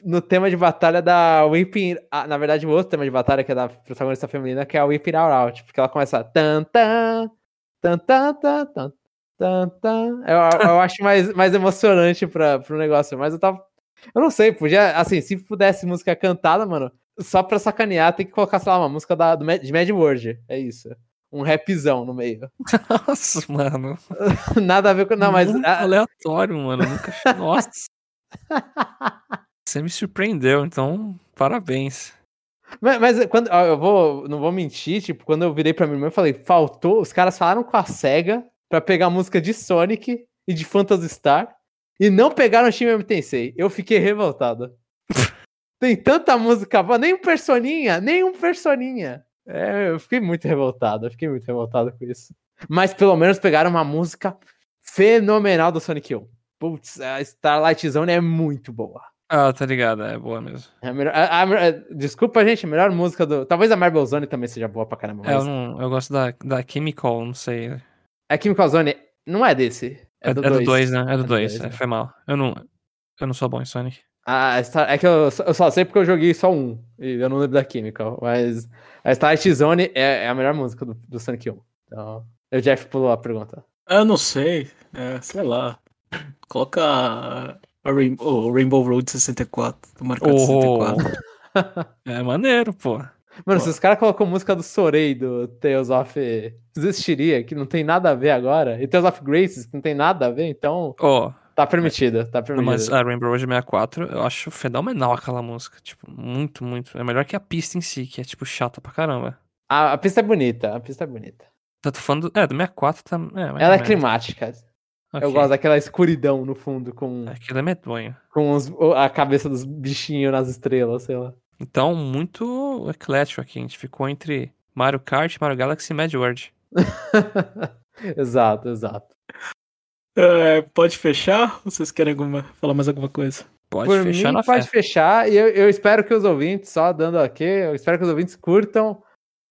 S2: No tema de batalha da Whipping. ah, na verdade, o outro tema de batalha, que é da protagonista feminina, que é a Whipping Out Out. Porque ela começa. Tan, tan, tan, tan, tan, tan, tan, tan. Eu, eu acho mais, mais emocionante pra, pro negócio. Mas eu tava. Eu não sei, podia. Assim, se pudesse música cantada, mano, só pra sacanear, tem que colocar, sei lá, uma música da, do, de Mad World. É isso. Um rapzão no meio.
S3: Nossa, mano.
S2: Nada a ver com. Não, mas.
S3: Muito aleatório, mano. Nunca... Nossa. Você me surpreendeu, então parabéns.
S2: Mas, mas quando eu vou, não vou mentir, tipo, quando eu virei pra minha irmã, eu falei, faltou, os caras falaram com a SEGA pra pegar a música de Sonic e de Phantasy Star e não pegaram o Shin Megami Tensei. Eu fiquei revoltado. Tem tanta música boa, nem um personinha, nem um personinha. É, eu fiquei muito revoltado, eu fiquei muito revoltado com isso. Mas pelo menos pegaram uma música fenomenal do Sonic 1. Putz, a Starlight Zone é muito boa.
S3: Ah, tá ligado, é boa mesmo.
S2: É a melhor- a- a- desculpa, gente, a melhor música do. Talvez a Marble Zone também seja boa pra caramba.
S3: É, eu,
S2: Mas
S3: não, eu gosto da, da Chemical, não sei.
S2: a Chemical Zone não é desse.
S3: É,
S2: É do
S3: é do
S2: 2.
S3: 2, né? É do
S2: do
S3: 2,
S2: dois,
S3: é,
S2: né?
S3: foi mal. Eu não, eu não sou bom em Sonic.
S2: A Star- é que eu, só- eu só sei porque eu joguei só um. E eu não lembro da Chemical. Mas a Starlight Zone é, é a melhor música do, do Sonic 1. Então. O Jeff pulou a pergunta.
S1: Eu não sei. É, sei lá. Coloca a, a Rain- o Rainbow Road 64. Do Kart
S3: Oh.
S1: 64.
S3: É maneiro, pô.
S2: Mano,
S1: Pô.
S2: se os caras colocam música do Sorei do Tales of Existiria, que não tem nada a ver agora, e Tales of Graces, que não tem nada a ver, então
S3: Ó,
S2: tá permitido, tá
S3: não,
S2: permitido.
S3: mas a Rainbow Road 64, eu acho fenomenal aquela música. Tipo, muito, muito. É melhor que a pista em si, que é, tipo, chata pra caramba.
S2: A, a pista é bonita, a pista é bonita.
S3: Eu tô falando. É, do 64 tá. É,
S2: Ela é
S3: menos.
S2: climática. Eu
S3: Ok.
S2: gosto daquela escuridão no fundo, com,
S3: Aquilo é medonho.
S2: com os- a cabeça dos bichinhos nas estrelas, sei lá.
S3: Então, muito eclético aqui. A gente ficou entre Mario Kart, Mario Galaxy e Mad World.
S2: exato, exato.
S1: É, pode fechar? Ou vocês querem alguma, falar mais alguma coisa?
S3: Pode
S2: Por
S3: fechar
S2: mim,
S3: na
S2: pode
S3: fé.
S2: fechar. E eu, eu espero que os ouvintes, só dando aqui, eu espero que os ouvintes curtam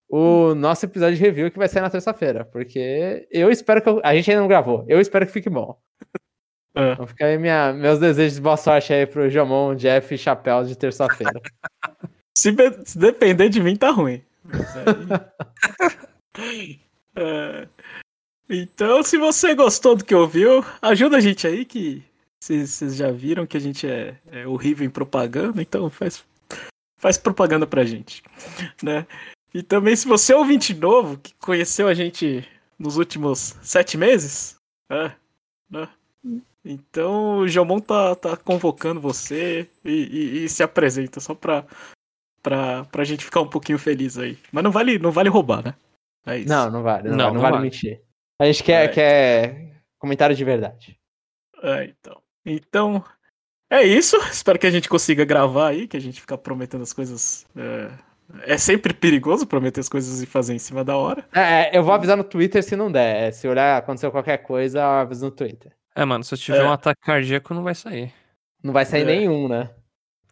S2: o nosso episódio de review que vai sair na terça-feira. Porque eu espero que. eu- a gente ainda não gravou. Eu espero que fique bom.
S1: É.
S2: Então fica aí minha, meus desejos de boa sorte aí pro Jomon, Jeff e Chapéu de terça-feira.
S1: Se, be- se depender de mim, tá ruim. Mas aí- É, Então, se você gostou do que ouviu, ajuda a gente aí, que vocês já viram que a gente é, é horrível em propaganda, então faz, faz propaganda pra gente. Né? E também, se você é ouvinte novo, que conheceu a gente nos últimos sete meses, é, né? Então o Jomon tá, tá convocando você e, e- e se apresenta só pra, pra, pra gente ficar um pouquinho feliz aí. Mas não vale, não vale roubar, né? É isso.
S2: Não, não vale. Não,
S3: Não,
S2: vale, não
S3: não
S2: vale
S3: vale.
S2: mentir. A gente quer,
S1: É.
S2: quer comentário de verdade.
S1: É, então. Então, é isso. Espero que a gente consiga gravar aí, que a gente fica prometendo as coisas. É, é sempre perigoso prometer as coisas e fazer em cima da hora.
S2: É, é, eu vou avisar no Twitter se não der. É, Se olhar, aconteceu qualquer coisa, eu aviso no Twitter.
S3: É, mano, se eu tiver
S1: É.
S3: um ataque cardíaco, não vai sair.
S2: Não vai sair
S1: É.
S2: nenhum, né?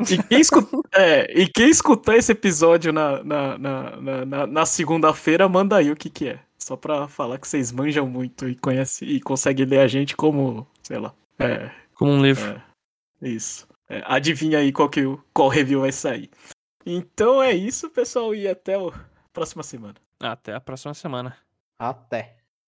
S1: E quem, escu- é, e quem escutar esse episódio na, na, na, na- na- na segunda-feira, manda aí o que, que é. Só pra falar que vocês manjam muito e conhecem e conseguem ler a gente como, sei lá. É,
S3: Como um livro.
S1: é, Isso. É, adivinha aí qual, que, qual review vai sair. Então é isso, pessoal, e até a próxima semana.
S3: Até a próxima semana.
S2: Até.